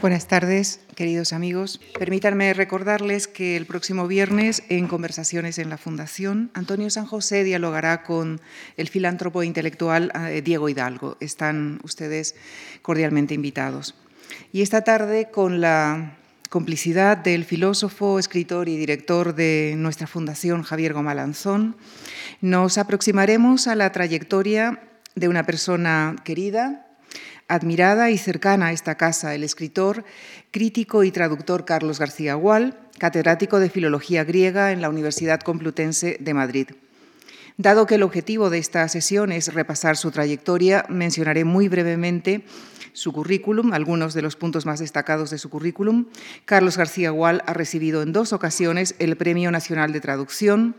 Buenas tardes, queridos amigos. Permítanme recordarles que el próximo viernes, en Conversaciones en la Fundación, Antonio San José dialogará con el filántropo intelectual eh, Diego Hidalgo. Están ustedes cordialmente invitados. Y esta tarde, con la complicidad del filósofo, escritor y director de nuestra fundación, Javier Gomalanzón, nos aproximaremos a la trayectoria de una persona querida, admirada y cercana a esta casa, el escritor, crítico y traductor Carlos García Gual, catedrático de Filología Griega en la Universidad Complutense de Madrid. Dado que el objetivo de esta sesión es repasar su trayectoria, mencionaré muy brevemente su currículum, algunos de los puntos más destacados de su currículum. Carlos García Gual ha recibido en dos ocasiones el Premio Nacional de Traducción,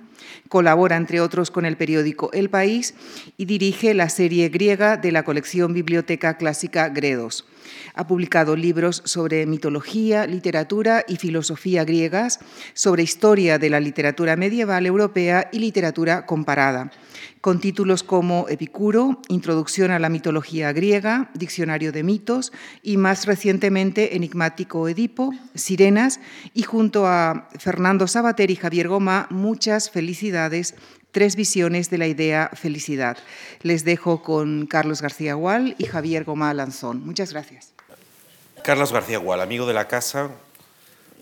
colabora, entre otros, con el periódico El País y dirige la serie griega de la colección Biblioteca Clásica Gredos. Ha publicado libros sobre mitología, literatura y filosofía griegas, sobre historia de la literatura medieval europea y literatura comparada con títulos como Epicuro, Introducción a la mitología griega, Diccionario de mitos y más recientemente Enigmático Edipo, Sirenas y junto a Fernando Sabater y Javier Goma, muchas felicidades tres visiones de la idea felicidad. Les dejo con Carlos García Gual y Javier Goma Lanzón. Muchas gracias. Carlos García Gual, amigo de la casa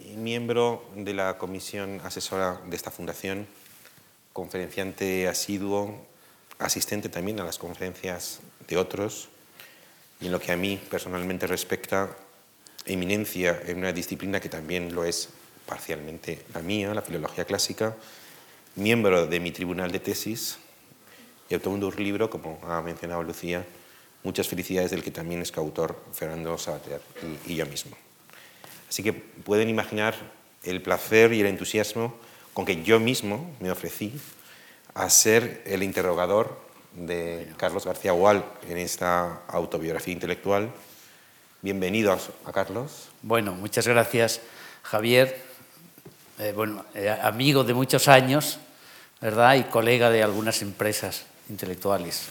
y miembro de la comisión asesora de esta fundación, conferenciante asiduo asistente también a las conferencias de otros y en lo que a mí personalmente respecta, eminencia en una disciplina que también lo es parcialmente la mía, la filología clásica, miembro de mi tribunal de tesis y autor de un libro, como ha mencionado Lucía, muchas felicidades del que también es coautor Fernando Sabater y, y yo mismo. Así que pueden imaginar el placer y el entusiasmo con que yo mismo me ofrecí a ser el interrogador de Carlos García Gual en esta autobiografía intelectual. Bienvenido a, Carlos. Bueno, muchas gracias, Javier. Eh, bueno, eh, amigo de muchos años, ¿verdad? Y colega de algunas empresas intelectuales.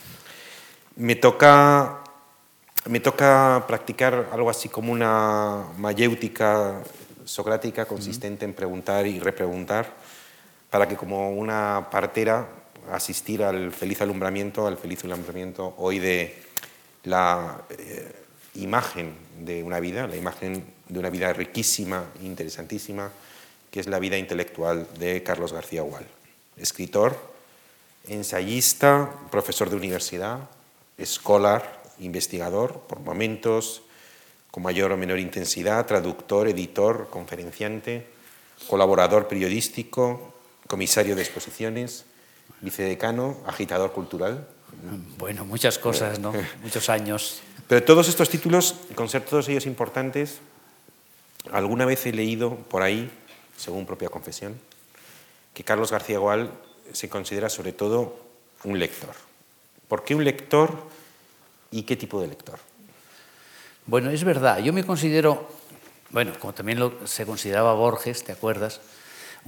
Me toca, me toca practicar algo así como una mayéutica socrática consistente en preguntar y repreguntar para que como una partera asistir al feliz alumbramiento, al feliz alumbramiento hoy de la eh, imagen de una vida, la imagen de una vida riquísima, interesantísima, que es la vida intelectual de Carlos García Gual, escritor, ensayista, profesor de universidad, escolar, investigador, por momentos, con mayor o menor intensidad, traductor, editor, conferenciante, colaborador periodístico, comisario de exposiciones, vicedecano, agitador cultural. Bueno, muchas cosas, ¿no? Muchos años. Pero todos estos títulos, con ser todos ellos importantes, alguna vez he leído por ahí, según propia confesión, que Carlos García Gual se considera sobre todo un lector. ¿Por qué un lector y qué tipo de lector? Bueno, es verdad, yo me considero, bueno, como también lo, se consideraba Borges, ¿te acuerdas?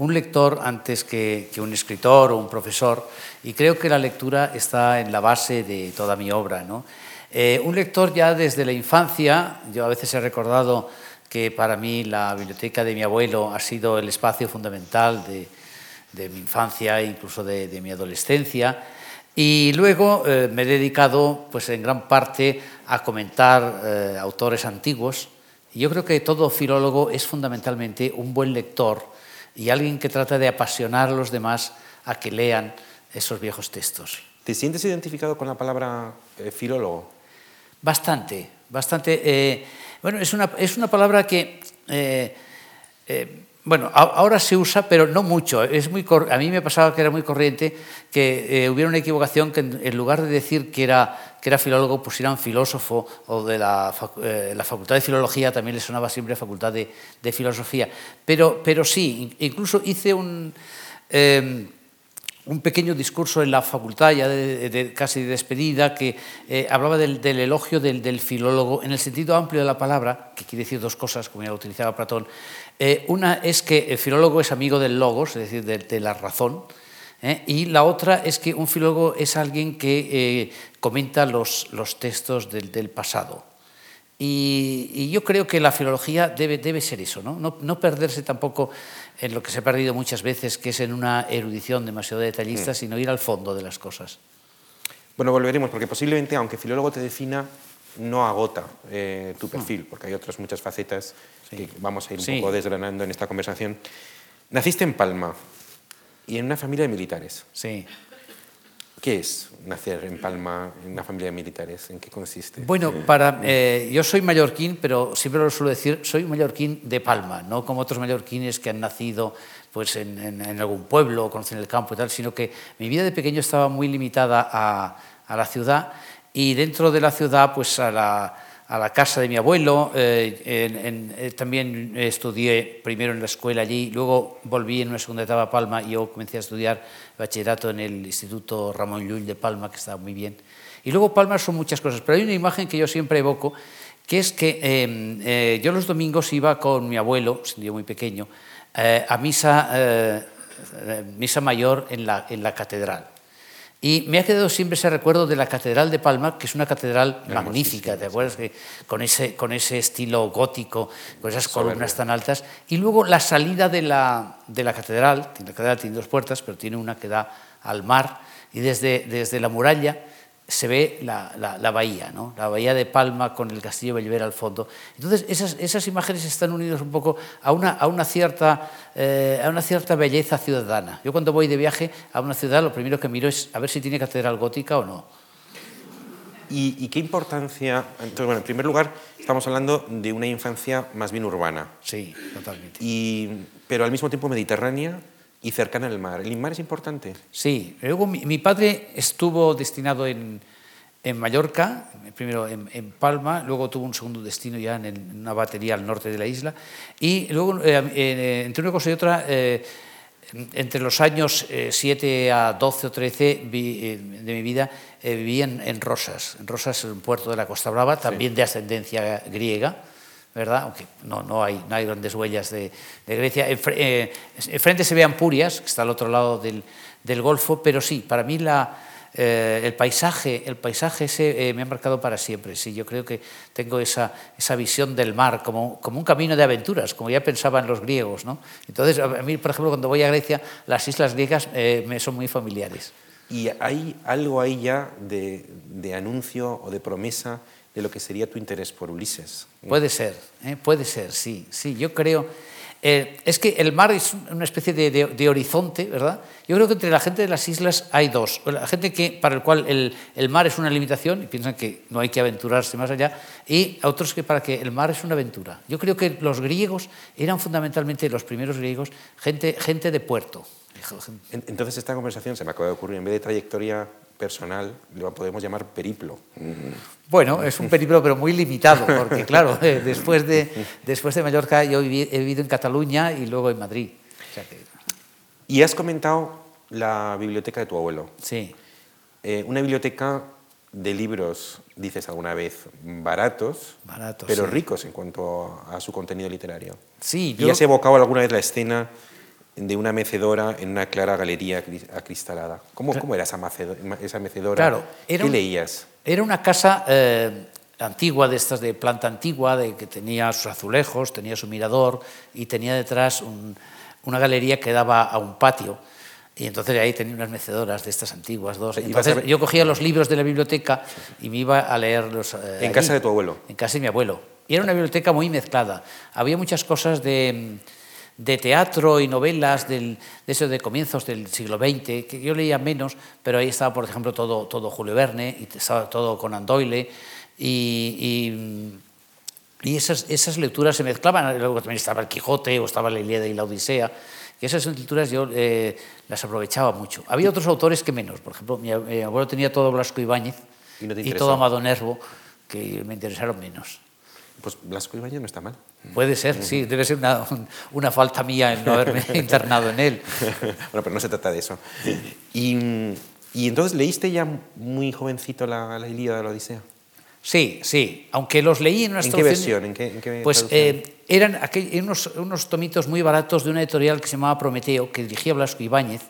Un lector antes que, un escritor o un profesor, y creo que la lectura está en la base de toda mi obra. ¿no? Eh, un lector ya desde la infancia, yo a veces he recordado que para mí la biblioteca de mi abuelo ha sido el espacio fundamental de, mi infancia e incluso de, mi adolescencia. Y luego eh, me he dedicado pues, en gran parte a comentar eh, autores antiguos. Y yo creo que todo filólogo es fundamentalmente un buen lector y alguien que trata de apasionar a los demás a que lean esos viejos textos. ¿Te sientes identificado con la palabra eh, filólogo? Bastante, bastante. Eh, bueno, es una, es una palabra que eh, bueno, ahora se usa, pero no mucho. Es muy a mí me pasaba que era muy corriente que eh, hubiera una equivocación que en, lugar de decir que era, que era filólogo, pusieran filósofo o de la, eh, la Facultad de Filología también le sonaba siempre Facultad de, de Filosofía. Pero, pero sí, incluso hice un... Em, un pequeño discurso en la facultad, ya de, casi de despedida, que eh, hablaba del, elogio del, filólogo en el sentido amplio de la palabra, que quiere decir dos cosas, como ya lo utilizaba Platón. Eh, una es que el filólogo es amigo del logos, es decir, de, la razón, ¿eh? y la otra es que un filólogo es alguien que comenta los, los textos del pasado. Y, yo creo que la filología debe, debe ser eso, ¿no? ¿no? ¿no? perderse tampoco en lo que se ha perdido muchas veces, que es en una erudición demasiado detallista, mm. sino ir al fondo de las cosas. Bueno, volveremos, porque posiblemente, aunque filólogo te defina, no agota eh, tu mm. perfil, porque hay otras muchas facetas que vamos a ir un poco desgranando en esta conversación. Naciste en Palma y en una familia de militares. Sí. ¿Qué es nacer en Palma en una familia de militares? ¿En qué consiste? Bueno, para, eh, yo soy mallorquín, pero siempre lo suelo decir, soy mallorquín de Palma, no como otros mallorquines que han nacido pues, en, algún pueblo o conocen el campo y tal, sino que mi vida de pequeño estaba muy limitada a, a la ciudad y dentro de la ciudad pues a la a la casa de mi abuelo. Eh, eh, también estudié primero en la escuela allí, luego volví en una segunda etapa a Palma y yo comencé a estudiar bachillerato en el Instituto Ramón Llull de Palma, que estaba muy bien. Y luego Palma son muchas cosas, pero hay una imagen que yo siempre evoco, que es que em, eh, yo los domingos iba con mi abuelo, siendo muy pequeño, a misa, misa mayor en la, en la catedral. Y me ha quedado siempre ese recuerdo de la Catedral de Palma, que es una catedral magnífica, ¿te acuerdas? con, ese, con ese estilo gótico, con esas columnas tan altas. Y luego la salida de la, de la catedral, la catedral tiene dos puertas, pero tiene una que da al mar, y desde, desde la muralla se ve la, la, bahía, ¿no? la bahía de Palma con el castillo Belver al fondo. Entonces, esas, esas imágenes están unidas un poco a una, a, una cierta, eh, a una cierta belleza ciudadana. Yo cuando voy de viaje a una ciudad, lo primero que miro es a ver si tiene catedral gótica o no. ¿Y, qué importancia? Entonces, bueno, en primer lugar, estamos hablando de una infancia más bien urbana. Sí, totalmente. Y, pero al mismo tiempo mediterránea y cercana al mar. ¿El mar es importante? Sí. Luego mi, padre estuvo destinado en, en Mallorca, primero en, en, Palma, luego tuvo un segundo destino ya en, una batería al norte de la isla. Y luego, eh, eh, entre una cosa y otra, eh, entre los años 7 a 12 o 13 de mi vida viví en, Rosas. En Rosas, un puerto de la Costa Brava, también de ascendencia griega. ¿Verdad? Aunque no, no, hay, no hay grandes huellas de, Grecia. Eh, enfrente se ve Ampurias, que está al otro lado del, del Golfo, pero sí, para mí la, eh, el paisaje, el paisaje ese eh, me ha marcado para siempre. Sí, yo creo que tengo esa, esa visión del mar como, como, un camino de aventuras, como ya pensaban los griegos. ¿no? Entonces, a mí, por ejemplo, cuando voy a Grecia, las islas griegas me son muy familiares. ¿Y hay algo ahí ya de, de anuncio o de promesa de lo que sería tu interés por Ulises. Puede ser, ¿eh? puede ser, sí, sí, yo creo. Eh, es que el mar es una especie de, horizonte, ¿verdad? Yo creo que entre la gente de las islas hay dos. La gente que, para el cual el, el, mar es una limitación y piensan que no hay que aventurarse más allá, y otros que para que el mar es una aventura. Yo creo que los griegos eran fundamentalmente, los primeros griegos, gente, gente de puerto. Entonces esta conversación se me acaba de ocurrir, en vez de trayectoria personal, lo podemos llamar periplo. Bueno, es un periplo, pero muy limitado, porque claro, eh, después, de, después de Mallorca yo he vivido en Cataluña y luego en Madrid. Y has comentado la biblioteca de tu abuelo. Sí. Eh, una biblioteca de libros, dices alguna vez, baratos, baratos pero ricos en cuanto a su contenido literario. Sí, yo... ¿Y has evocado alguna vez la escena de una mecedora en una clara galería acristalada. ¿Cómo, cómo era esa, mecedora? Claro, ¿Qué leías? Era una casa eh, antigua, de estas de planta antigua, de que tenía sus azulejos, tenía su mirador y tenía detrás una galería que daba a un patio. Y entonces ahí tenía unas mecedoras de estas antiguas, dos. Entonces yo cogía los libros de la biblioteca y me iba a leerlos. Eh, ¿En casa de tu abuelo? En casa de mi abuelo. Y era una biblioteca muy mezclada. Había muchas cosas de de teatro y novelas del, de eso de comienzos del siglo XX, que yo leía menos, pero ahí estaba, por ejemplo, todo, todo Julio Verne, y estaba todo Conan Doyle, y, y, esas, esas, lecturas se mezclaban, luego también estaba el Quijote, o estaba la Ilíada y la Odisea, y esas lecturas yo eh, las aprovechaba mucho. Había otros autores que menos, por ejemplo, mi, abuelo tenía todo Blasco Ibáñez y, y todo Amado Nervo, que me interesaron menos. Pues Blasco Ibáñez no está mal. Puede ser, sí, debe ser una, una falta mía el no haberme internado en él. bueno, pero no se trata de eso. Y, y entonces, ¿leíste ya muy jovencito la, la Ilíada de la Odisea? Sí, sí, aunque los leí en una ¿En qué versión? ¿En qué, en qué pues eh, eran aquel, unos, unos, tomitos muy baratos de una editorial que se llamaba Prometeo, que dirigía Blasco Ibáñez,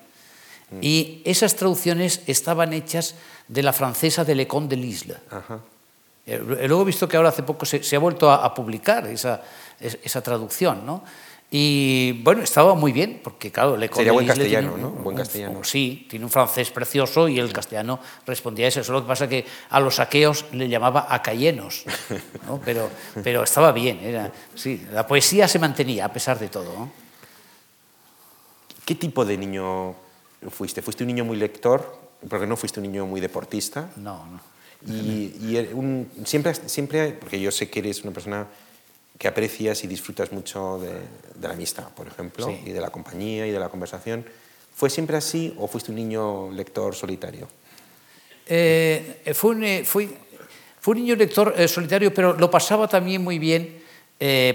mm. y esas traducciones estaban hechas de la francesa de Lecon de Lisle. Ajá luego he visto que ahora hace poco se, ha vuelto a, publicar esa, esa traducción, ¿no? Y bueno, estaba muy bien, porque claro, le Sería buen castellano, ¿no? Buen castellano. sí, tiene un francés precioso y el castellano respondía a eso. Eso lo que pasa que a los saqueos le llamaba acayenos, ¿no? pero, pero estaba bien. Era, sí, la poesía se mantenía a pesar de todo. ¿no? ¿Qué tipo de niño fuiste? ¿Fuiste un niño muy lector? Porque no fuiste un niño muy deportista. No, no. Y, y siempre, siempre, porque yo sé que eres una persona que aprecias y disfrutas mucho de, la amistad, por ejemplo, y de la compañía y de la conversación. ¿Fue siempre así o fuiste un niño lector solitario? Eh, fue, un, eh, fui, fue, un, niño lector eh, solitario, pero lo pasaba también muy bien,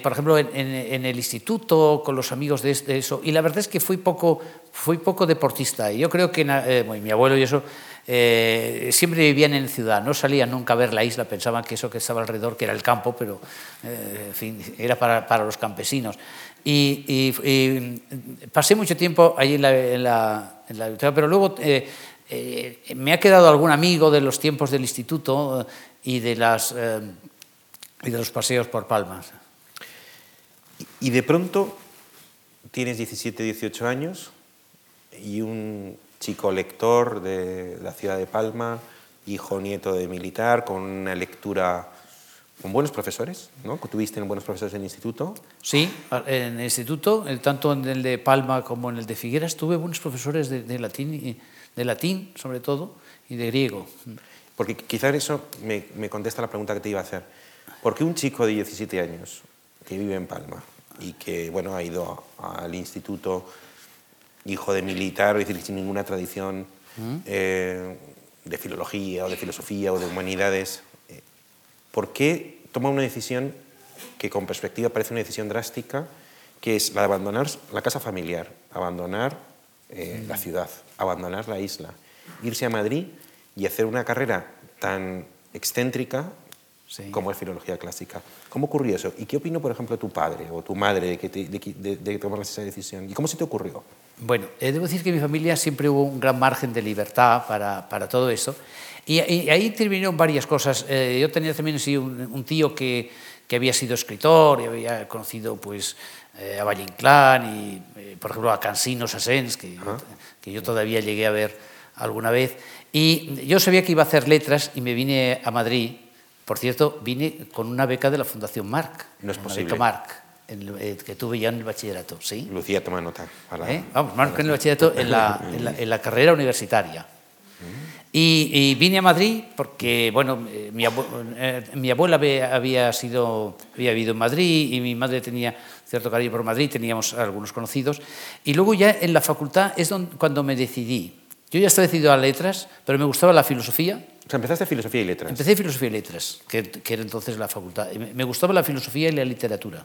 por ejemplo, en, el instituto, con los amigos de, eso. Y la verdad es que fui poco, fui poco deportista. Y yo creo que mi abuelo y eso eh, siempre vivían en ciudad, no salían nunca a ver la isla, pensaban que eso que estaba alrededor, que era el campo, pero eh, en fin, era para, para, los campesinos. Y, pasé mucho tiempo allí en la, en la, biblioteca, pero luego eh, me ha quedado algún amigo de los tiempos del instituto y de, las, y de los paseos por Palmas. Y de pronto tienes 17, 18 años y un chico lector de la ciudad de Palma, hijo nieto de militar, con una lectura con buenos profesores, ¿no? ¿Tuviste buenos profesores en el instituto? Sí, en el instituto, tanto en el de Palma como en el de Figueras, tuve buenos profesores de, latín, de latín sobre todo, y de griego. Porque quizás eso me, me, contesta la pregunta que te iba a hacer. ¿Por qué un chico de 17 años que vive en Palma y que bueno, ha ido al instituto hijo de militar, es decir, sin ninguna tradición mm. eh, de filología o de filosofía o de humanidades, eh, ¿por qué toma una decisión que con perspectiva parece una decisión drástica, que es la de abandonar la casa familiar, abandonar eh, la mm. ciudad, abandonar la isla, irse a Madrid y hacer una carrera tan excéntrica como es filología clásica. ¿Cómo ocurrió eso? ¿Y qué opinó, por ejemplo, tu padre o tu madre de que, de, de, de que esa decisión? ¿Y cómo se te ocurrió? Bueno, eh, debo decir que en mi familia siempre hubo un gran margen de libertad para, para todo eso. Y, ahí intervinieron varias cosas. Eh, yo tenía también sí, un, tío que, que, había sido escritor y había conocido pues, eh, a Valle Inclán y, por ejemplo, a Cansino Sassens, que, que yo todavía llegué a ver alguna vez. Y yo sabía que iba a hacer letras y me vine a Madrid. Por cierto, vine con una beca de la Fundación Marc. No es posible. Marc. Eh, que tuve ya en el bachillerato, ¿sí? Lucía, toma nota. ¿Eh? Vamos, más en el bachillerato, en la, en la, carrera universitaria. Y, vine a Madrid porque, bueno, eh, mi, mi abuela había, sido, había vivido en Madrid y mi madre tenía cierto cariño por Madrid, teníamos algunos conocidos. Y luego ya en la facultad es donde, cuando me decidí. Yo ya estaba decidido a letras, pero me gustaba la filosofía. O sea, empezaste filosofía y letras. Empecé filosofía y letras, que, que era entonces la facultad. Me gustaba la filosofía y la literatura.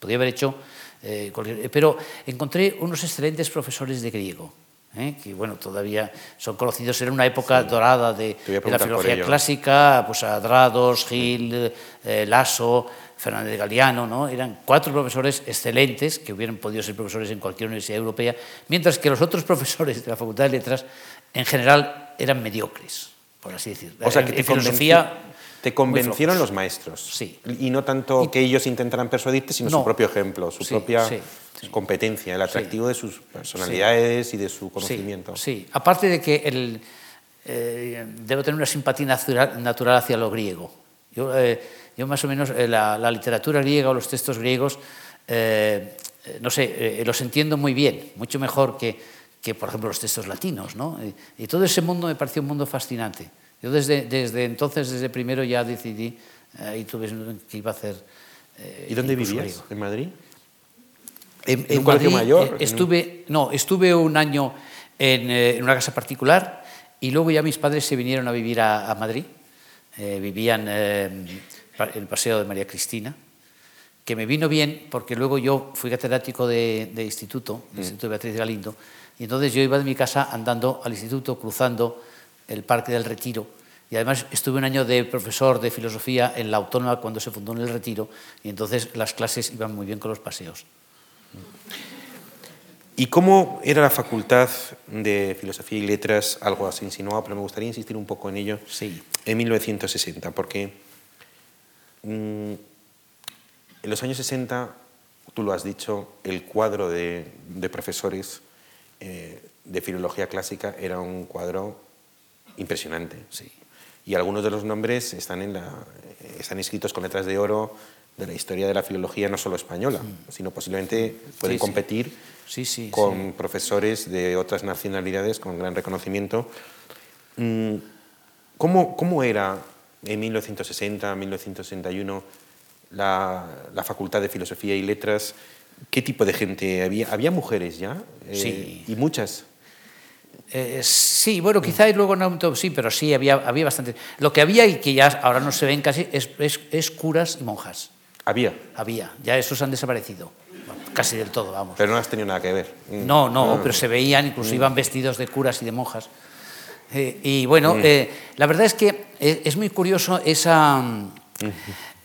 Podría haber hecho eh, Pero encontré unos excelentes profesores de griego. ¿eh? que bueno, todavía son conocidos, era una época dorada de, la filología clásica, pues Adrados, Gil, eh, Lasso, Fernández Galeano, ¿no? eran cuatro profesores excelentes que hubieran podido ser profesores en cualquier universidad europea, mientras que los otros profesores de la Facultad de Letras en general eran mediocres, por así decirlo. O sea, que te filosofía te convencieron los maestros. Sí. Y no tanto que ellos intentaran persuadirte, sino su propio ejemplo, su propia competencia, el atractivo de sus personalidades y de su conocimiento. Sí, aparte de que el, eh, debo tener una simpatía natural, hacia lo griego. Yo, eh, yo más o menos eh, la, literatura griega o los textos griegos, no sé, los entiendo muy bien, mucho mejor que, que, por ejemplo, los textos latinos. ¿no? y todo ese mundo me pareció un mundo fascinante. Yo desde, desde entonces, desde primero ya decidí, eh, y tuve que iba a hacer... Eh, ¿Y dónde vivías? ¿En Madrid? En, ¿En un Madrid, mayor? Eh, estuve, no, estuve un año en, en, una casa particular y luego ya mis padres se vinieron a vivir a, a Madrid. vivían en el Paseo de María Cristina, que me vino bien porque luego yo fui catedrático de, de instituto, del mm. Instituto de Beatriz Galindo, y entonces yo iba de mi casa andando al instituto, cruzando el Parque del Retiro. Y además estuve un año de profesor de filosofía en la Autónoma cuando se fundó en el Retiro y entonces las clases iban muy bien con los paseos. ¿Y cómo era la facultad de Filosofía y Letras? Algo así insinuado, pero me gustaría insistir un poco en ello. Sí. En 1960, porque Mm, en los años 60, tú lo has dicho, el cuadro de, profesores eh, de filología clásica era un cuadro impresionante. Sí. Y algunos de los nombres están, en la, están escritos con letras de oro de la historia de la filología no solo española, sino posiblemente pueden competir con profesores de otras nacionalidades con gran reconocimiento. Mm, ¿Cómo, cómo era en 1960, 1961 la, la, Facultad de Filosofía y Letras? ¿Qué tipo de gente había? ¿Había mujeres ya? Eh, sí. ¿Y muchas? Eh, sí, bueno, quizá luego no sí, pero sí, había, había bastante. Lo que había y que ya ahora no se ven casi es, es curas y monjas. Había. Había, ya esos han desaparecido, casi del todo, vamos. Pero no has tenido nada que ver. Mm. No, no, ah. pero se veían, incluso mm. iban vestidos de curas y de monjas. Eh, y bueno, mm. eh, la verdad es que eh, es muy curioso esa,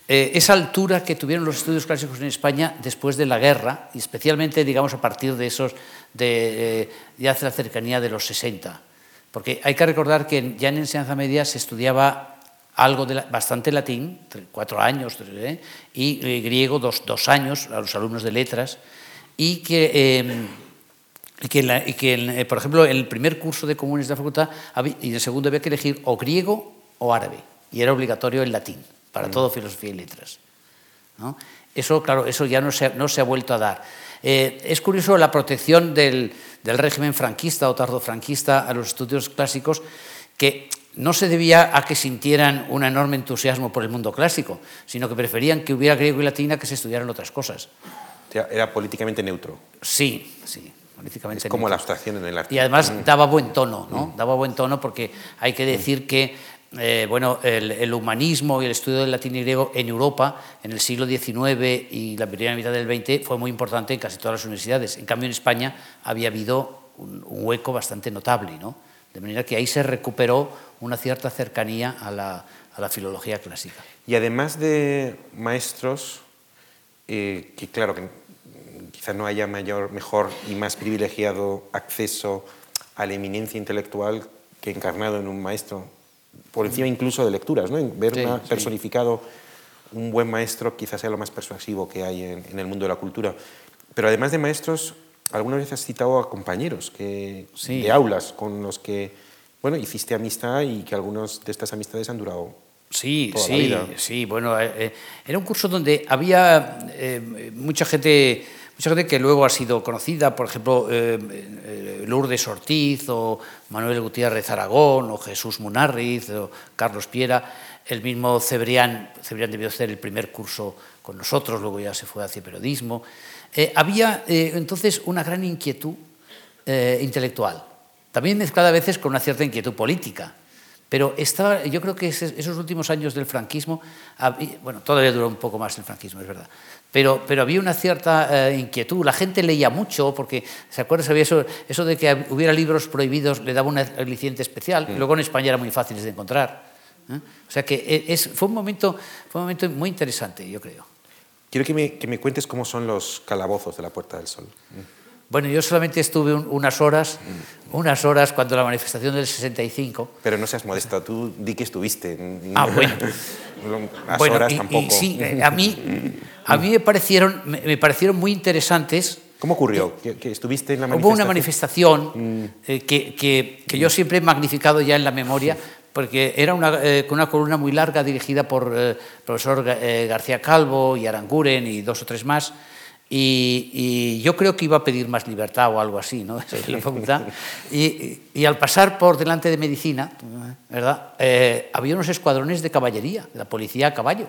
esa altura que tuvieron los estudios clásicos en España después de la guerra, y especialmente, digamos, a partir de esos, de, ya hace la cercanía de los 60. Porque hay que recordar que ya en enseñanza media se estudiaba algo de bastante latín, cuatro años, ¿eh? y eh, griego dos, dos, años a los alumnos de letras, y que, em, que, eh, por ejemplo, en el primer curso de comunes de la facultad y en el segundo había que elegir o griego o árabe, y era obligatorio el latín para mm. todo filosofía y letras. Eso, claro, eso ya no se, no se ha vuelto a dar. es curioso la protección del, del régimen franquista o tardofranquista a los estudios clásicos, que no se debía a que sintieran un enorme entusiasmo por el mundo clásico, sino que preferían que hubiera griego y latina que se estudiaran otras cosas. Era políticamente neutro. Sí, sí. Políticamente es como la abstracción en el arte. Y además mm. daba buen tono, ¿no? Mm. Daba buen tono porque hay que decir que eh, bueno, el, humanismo y el estudio del latín y griego en Europa en el siglo XIX y la primera mitad del XX fue muy importante en casi todas las universidades. En cambio, en España había habido un, hueco bastante notable, ¿no? De manera que ahí se recuperó una cierta cercanía a la, a la filología clásica. Y además de maestros, eh, que claro, que quizás no haya mayor, mejor y más privilegiado acceso a la eminencia intelectual que encarnado en un maestro, por encima incluso de lecturas, ¿no? ver personificado un buen maestro quizás sea lo más persuasivo que hay en, en, el mundo de la cultura. Pero además de maestros, alguna vez has citado a compañeros que, de aulas con los que bueno, hiciste amistad y que algunas de estas amistades han durado Sí, sí, sí. Bueno, eh, eh, era un curso donde había eh, mucha gente, mucha gente que luego ha sido conocida, por ejemplo, Lourdes Ortiz o Manuel Gutiérrez Aragón o Jesús Munarriz o Carlos Piera, el mismo Cebrián, Cebrián debió hacer el primer curso con nosotros, luego ya se fue hacia periodismo. Eh, había eh, entonces una gran inquietud eh, intelectual, también mezclada a veces con una cierta inquietud política. Pero estaba, yo creo que esos últimos años del franquismo, bueno, todavía duró un poco más el franquismo, es verdad, pero, pero había una cierta inquietud. La gente leía mucho, porque, ¿se acuerdan? Había eso, eso de que hubiera libros prohibidos le daba una aliciente especial, luego en España era muy fáciles de encontrar. O sea que es, fue, un momento, fue un momento muy interesante, yo creo. Quiero que me, que me, cuentes cómo son los calabozos de la Puerta del Sol. Bueno, yo solamente estuve unas horas, unas horas cuando la manifestación del 65. Pero no seas modesta, tú di que estuviste. Ah, bueno. Las horas tampoco. sí, a mí, a mí me, parecieron, me, parecieron muy interesantes. ¿Cómo ocurrió? ¿Que, estuviste en la manifestación? Hubo una manifestación mm. eh, que, que, que, yo siempre he magnificado ya en la memoria, porque era una, eh, una columna muy larga dirigida por el eh, profesor eh, García Calvo y Aranguren y dos o tres más. Y, yo creo que iba a pedir más libertad o algo así, ¿no? Y, y, al pasar por delante de medicina, ¿verdad? había unos escuadrones de caballería, de la policía a caballo.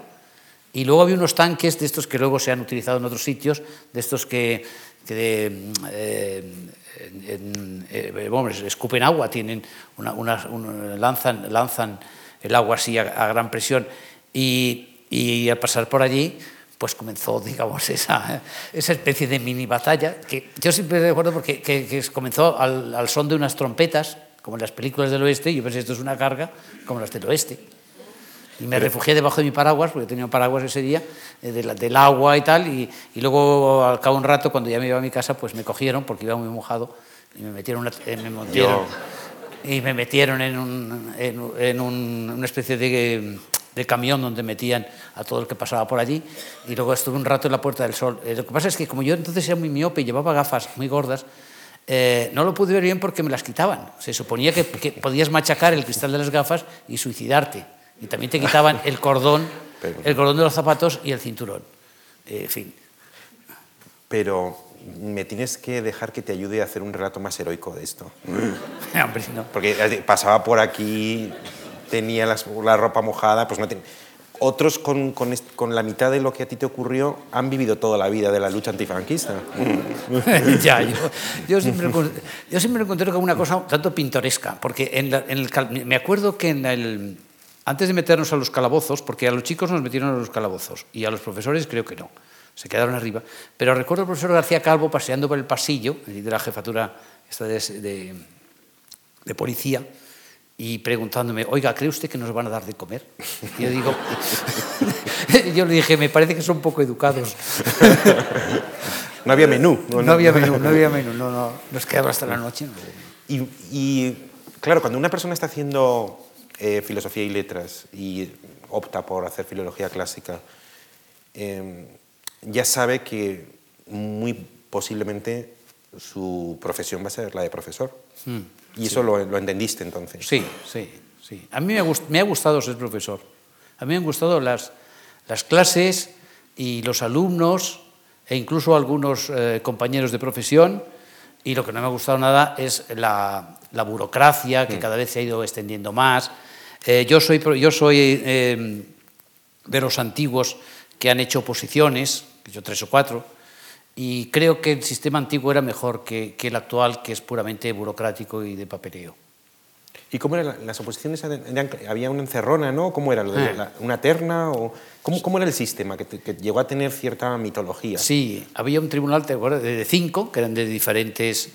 Y luego había unos tanques de estos que luego se han utilizado en otros sitios, de estos que, que eh, escupen agua, tienen una, lanzan, lanzan el agua así a, gran presión y, al pasar por allí pues comenzó, digamos, esa, esa especie de mini batalla, que yo siempre recuerdo porque que, comenzó al, al, son de unas trompetas, como en las películas del oeste, y yo pensé, esto es una carga como las del oeste. Y me refugié debajo de mi paraguas, porque tenía un paraguas ese día, eh, del agua y tal, y, y, luego al cabo de un rato, cuando ya me iba a mi casa, pues me cogieron, porque iba muy mojado, y me metieron, una, eh, me metieron, y me metieron en, un, en, un, una especie de, de camión donde metían a todo el que pasaba por allí y luego estuve un rato en la Puerta del Sol. Eh, lo que pasa es que como yo entonces era muy miope y llevaba gafas muy gordas, eh, no lo pude ver bien porque me las quitaban. Se suponía que, que, podías machacar el cristal de las gafas y suicidarte. Y también te quitaban el cordón, el cordón de los zapatos y el cinturón. Eh, en fin. Pero me tienes que dejar que te ayude a hacer un relato más heroico de esto. Hombre, no. Porque pasaba por aquí, tenía las, la ropa mojada, pues no. Otros con, con, con, la mitad de lo que a ti te ocurrió han vivido toda la vida de la lucha antifranquista. ya, yo, yo, siempre, yo siempre lo encontré como una cosa tanto pintoresca, porque en, la, en el, me acuerdo que en el, antes de meternos a los calabozos, porque a los chicos nos metieron a los calabozos y a los profesores creo que no, se quedaron arriba, pero recuerdo al profesor García Calvo paseando por el pasillo de la jefatura esta de, de, de policía, y preguntándome, oiga, ¿cree usted que nos van a dar de comer? Y yo digo, yo le dije, me parece que son poco educados. No había menú. No, no había menú, no había menú, no, no, nos quedaba hasta la noche. Y, y, claro, cuando una persona está haciendo eh, filosofía y letras y opta por hacer filología clásica, eh, ya sabe que muy posiblemente su profesión va a ser la de profesor. Mm. ¿Y eso lo, lo, entendiste entonces? Sí, sí, sí. A mí me, gust, me, ha gustado ser profesor. A mí me han gustado las, las clases y los alumnos e incluso algunos eh, compañeros de profesión. Y lo que no me ha gustado nada es la, la burocracia, que mm. cada vez se ha ido extendiendo más. Eh, yo soy, yo soy eh, de los antiguos que han hecho oposiciones, yo tres o cuatro, y creo que el sistema antiguo era mejor que, que el actual, que es puramente burocrático y de papeleo. ¿Y cómo eran las oposiciones? ¿Había una encerrona, no? ¿Cómo era? Ah. ¿Una terna? O, ¿cómo, ¿Cómo, era el sistema que, que, llegó a tener cierta mitología? Sí, había un tribunal de cinco, que eran de diferentes,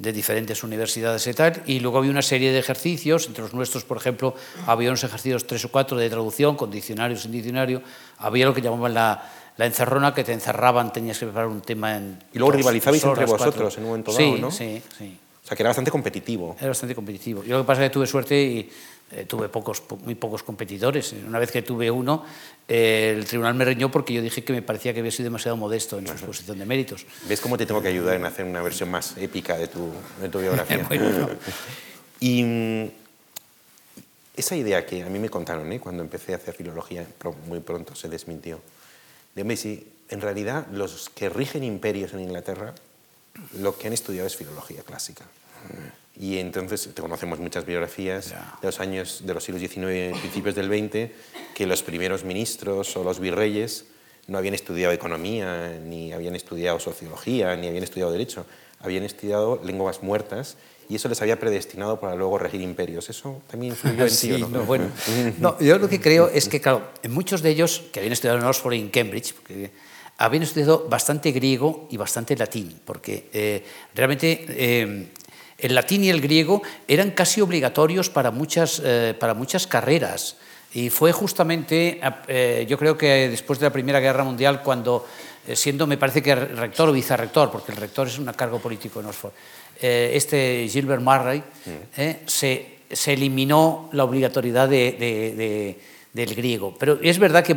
de diferentes universidades y tal, y luego había una serie de ejercicios, entre los nuestros, por ejemplo, había unos ejercicios tres o cuatro de traducción, con diccionario sin diccionario, había lo que llamaban la la encerrona que te encerraban, tenías que preparar un tema en... Y luego dos, rivalizabais entre vosotros cuatro. en un momento dado, sí, ¿no? Sí, sí. O sea, que era bastante competitivo. Era bastante competitivo. Yo lo que pasa es que tuve suerte y eh, tuve pocos, po muy pocos competidores. Una vez que tuve uno, eh, el tribunal me reñó porque yo dije que me parecía que había sido demasiado modesto en su exposición de méritos. ¿Ves cómo te tengo que ayudar en hacer una versión más épica de tu, de tu biografía? bueno, no. Y mm, esa idea que a mí me contaron ¿eh? cuando empecé a hacer filología, muy pronto se desmintió, de Messi, en realidad los que rigen imperios en Inglaterra lo que han estudiado es filología clásica. Y entonces te conocemos muchas biografías yeah. de los años de los siglos XIX y principios del XX que los primeros ministros o los virreyes no habían estudiado economía, ni habían estudiado sociología, ni habían estudiado derecho, habían estudiado lenguas muertas y eso les había predestinado para luego regir imperios. ¿Eso también influyó en sí, ti, ¿no? No, bueno, no, yo lo que creo es que, claro, muchos de ellos, que habían estudiado en Oxford y en Cambridge, porque habían estudiado bastante griego y bastante latín, porque eh, realmente eh, el latín y el griego eran casi obligatorios para muchas, eh, para muchas carreras. Y fue justamente, eh, yo creo que después de la Primera Guerra Mundial, cuando, eh, siendo, me parece que rector o vicerrector, porque el rector es un cargo político en Oxford, eh, este Gilbert Murray, se, se, eliminó la obligatoriedad de, de, de, del griego. Pero es verdad que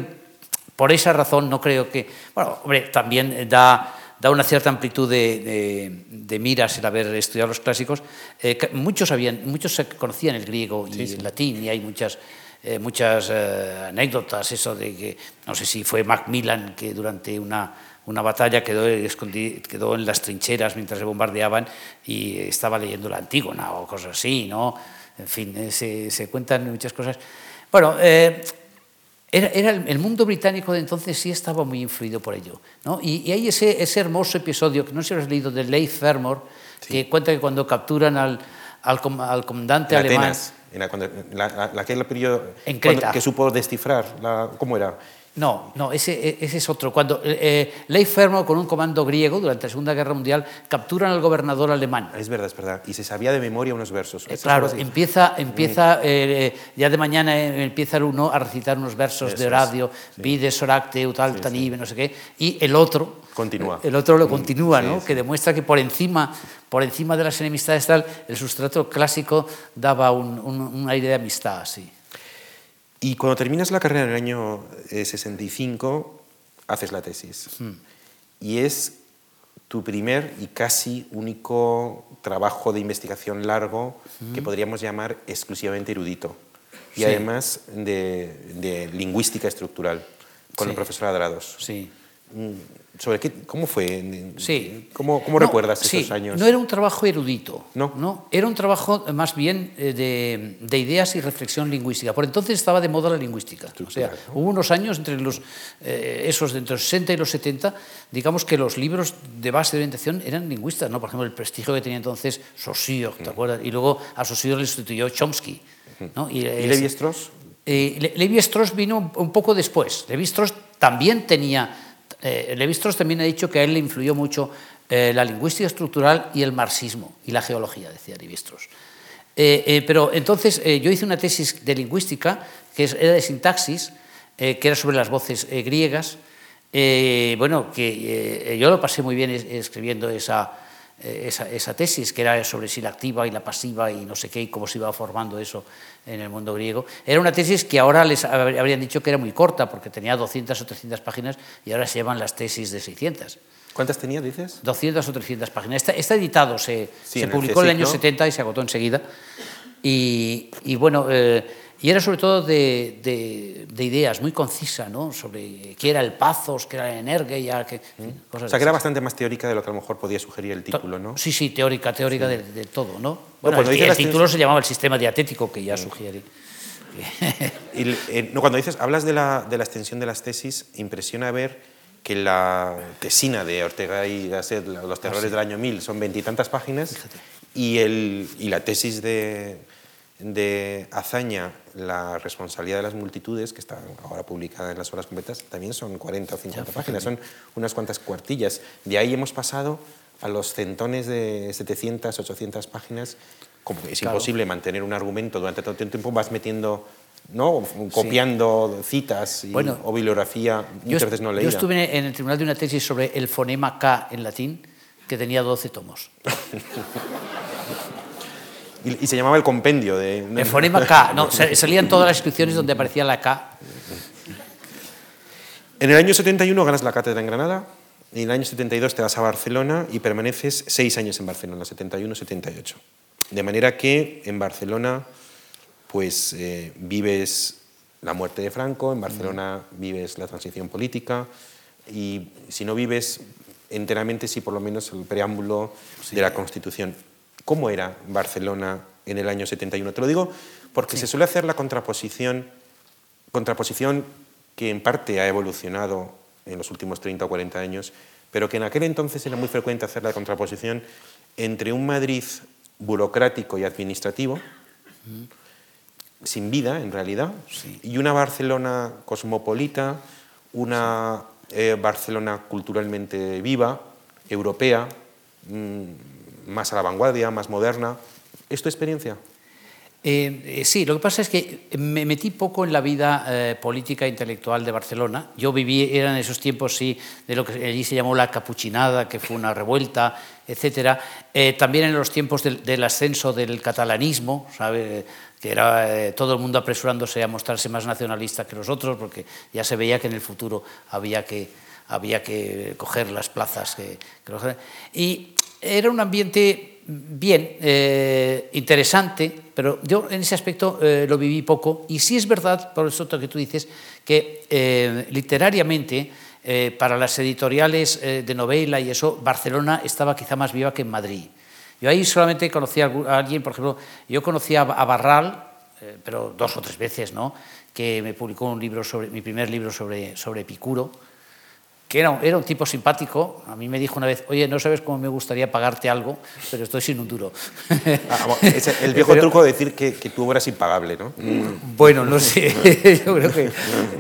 por esa razón no creo que... Bueno, hombre, también da, da una cierta amplitud de, de, miras el haber estudiado los clásicos. Eh, muchos, habían, muchos conocían el griego y sí, sí. el latín y hay muchas... Eh, muchas eh, anécdotas, eso de que, no sé si fue Macmillan que durante una, una batalla quedó, quedó en las trincheras mientras se bombardeaban y estaba leyendo la Antígona o cosas así, ¿no? En fin, eh, se, se, cuentan muchas cosas. Bueno, eh, era, era el, el, mundo británico de entonces sí estaba muy influido por ello, ¿no? Y, y hay ese, ese, hermoso episodio, que no sé si lo has leído, de Leigh Fermor, sí. que cuenta que cuando capturan al, al, al comandante en alemán... Atenas, en la, cuando, la, la, la, que, periodo, en Creta. Cuando, que supo descifrar, ¿cómo era? No, no, ese, ese es otro. Cuando eh, Leigh Fermor, con un comando griego durante la Segunda Guerra Mundial, capturan al gobernador alemán. Es verdad, es verdad. Y se sabía de memoria unos versos. Eh, claro, empieza, empieza eh, ya de mañana eh, empieza el uno a recitar unos versos Eso de Horacio, sí. Vide, Soracte, Utal, sí, Tanibe, sí. no sé qué, y el otro... Continúa. El otro lo continúa, ¿no? Que demuestra que por encima, por encima de las enemistades tal, el sustrato clásico daba un, un, un aire de amistad, sí. Y cuando terminas la carrera en el año 65, eh, haces la tesis. Hmm. Y es tu primer y casi único trabajo de investigación largo que hmm. podríamos llamar exclusivamente erudito. Y además de, lingüística estructural, con el profesor Adrados. Sí. Mm, sobre qué, ¿Cómo fue? Sí. ¿Cómo, cómo recuerdas esos años? No era un trabajo erudito. No. no era un trabajo más bien eh, de, de, ideas y reflexión lingüística. Por entonces estaba de moda la lingüística. o sea, hubo unos años entre los, eh, esos, entre los 60 y los 70, digamos que los libros de base de orientación eran lingüistas. ¿no? Por ejemplo, el prestigio que tenía entonces Saussure, ¿te mm. acuerdas? Y luego a Saussure le sustituyó Chomsky. ¿no? ¿Y, ¿Y Levi-Strauss? Eh, Levi-Strauss vino un poco después. Levi-Strauss también tenía eh, Levi-Strauss también ha dicho que a él le influyó mucho eh, la lingüística estructural y el marxismo y la geología, decía Levi-Strauss. Eh, pero entonces yo hice una tesis de lingüística que era de sintaxis, que era sobre las voces griegas. bueno, que yo lo pasé muy bien escribiendo esa, esa, tesis, que era sobre si la activa y la pasiva y no sé qué, y cómo se iba formando eso en el mundo griego. Era una tesis que ahora les habrían dicho que era muy corta, porque tenía 200 o 300 páginas, y ahora se llevan las tesis de 600. ¿Cuántas tenía, dices? 200 o 300 páginas. Está, editado, se, se publicó en el, año 70 y se agotó enseguida. Y, y bueno, eh, y era sobre todo de, de, ideas, muy concisa, ¿no? Sobre qué era el Pazos, qué era el Energia, que, mm. cosas O sea, que era bastante más teórica de lo que a lo mejor podía sugerir el título, ¿no? Sí, sí, teórica, teórica De, todo, ¿no? Bueno, el, título se llamaba el sistema diatético, que ya mm. sugiere. y, eh, no, cuando dices, hablas de la, de la extensión de las tesis, impresiona ver que la tesina de Ortega y Gasset, Los terrores ah, del año 1000, son veintitantas páginas, y, el, y la tesis de de Azaña, La responsabilidad de las multitudes, que está ahora publicada en las obras completas, también son 40 o 50 páginas, son unas cuantas cuartillas. De ahí hemos pasado a los centones de 700, 800 páginas, como es imposible mantener un argumento durante tanto tiempo, vas metiendo ¿no? copiando citas o bibliografía, muchas veces no leída. Yo estuve en el tribunal de una tesis sobre el fonema K en latín, que tenía 12 tomos. Y, se llamaba el compendio de... El fonema K, no, salían todas las inscripciones donde aparecía la K. En el año 71 ganas la cátedra en Granada, y en el año 72 te vas a Barcelona y permaneces seis años en Barcelona, 71-78. De manera que en Barcelona pues eh, vives la muerte de Franco, en Barcelona vives la transición política y si no vives enteramente, sí por lo menos el preámbulo de la Constitución. ¿Cómo era Barcelona en el año 71? Te lo digo porque se suele hacer la contraposición, contraposición que en parte ha evolucionado en los últimos 30 o 40 años, pero que en aquel entonces era muy frecuente hacer la contraposición entre un Madrid burocrático y administrativo, sin vida en realidad, y una Barcelona cosmopolita, una eh, Barcelona culturalmente viva, europea, mm, más a la vanguardia, más moderna. ¿Es tu experiencia? Eh, eh, sí, lo que pasa es que me metí poco en la vida eh, política e intelectual de Barcelona. Yo viví, eran esos tiempos, sí, de lo que allí se llamó la capuchinada, que fue una revuelta, etc. también en los tiempos del, ascenso del catalanismo, ¿sabe? que era todo el mundo apresurándose a mostrarse más nacionalista que los otros, porque ya se veía que en el futuro había que, había que coger las plazas. Que, que y era un ambiente bien, eh, interesante, pero yo en ese aspecto eh, lo viví poco. Y sí es verdad, por eso que tú dices, que eh, literariamente, para las editoriales de novela y eso, Barcelona estaba quizá más viva que en Madrid. Yo ahí solamente conocí a alguien, por ejemplo, yo conocí a Barral, pero dos o tres veces, ¿no? que me publicó un libro sobre, mi primer libro sobre, sobre Epicuro, que era, era, un tipo simpático. A mí me dijo una vez, oye, no sabes cómo me gustaría pagarte algo, pero estoy sin un duro. Ah, el viejo truco de decir que, obra es impagable, ¿no? Mm, bueno, no sé. Yo creo que...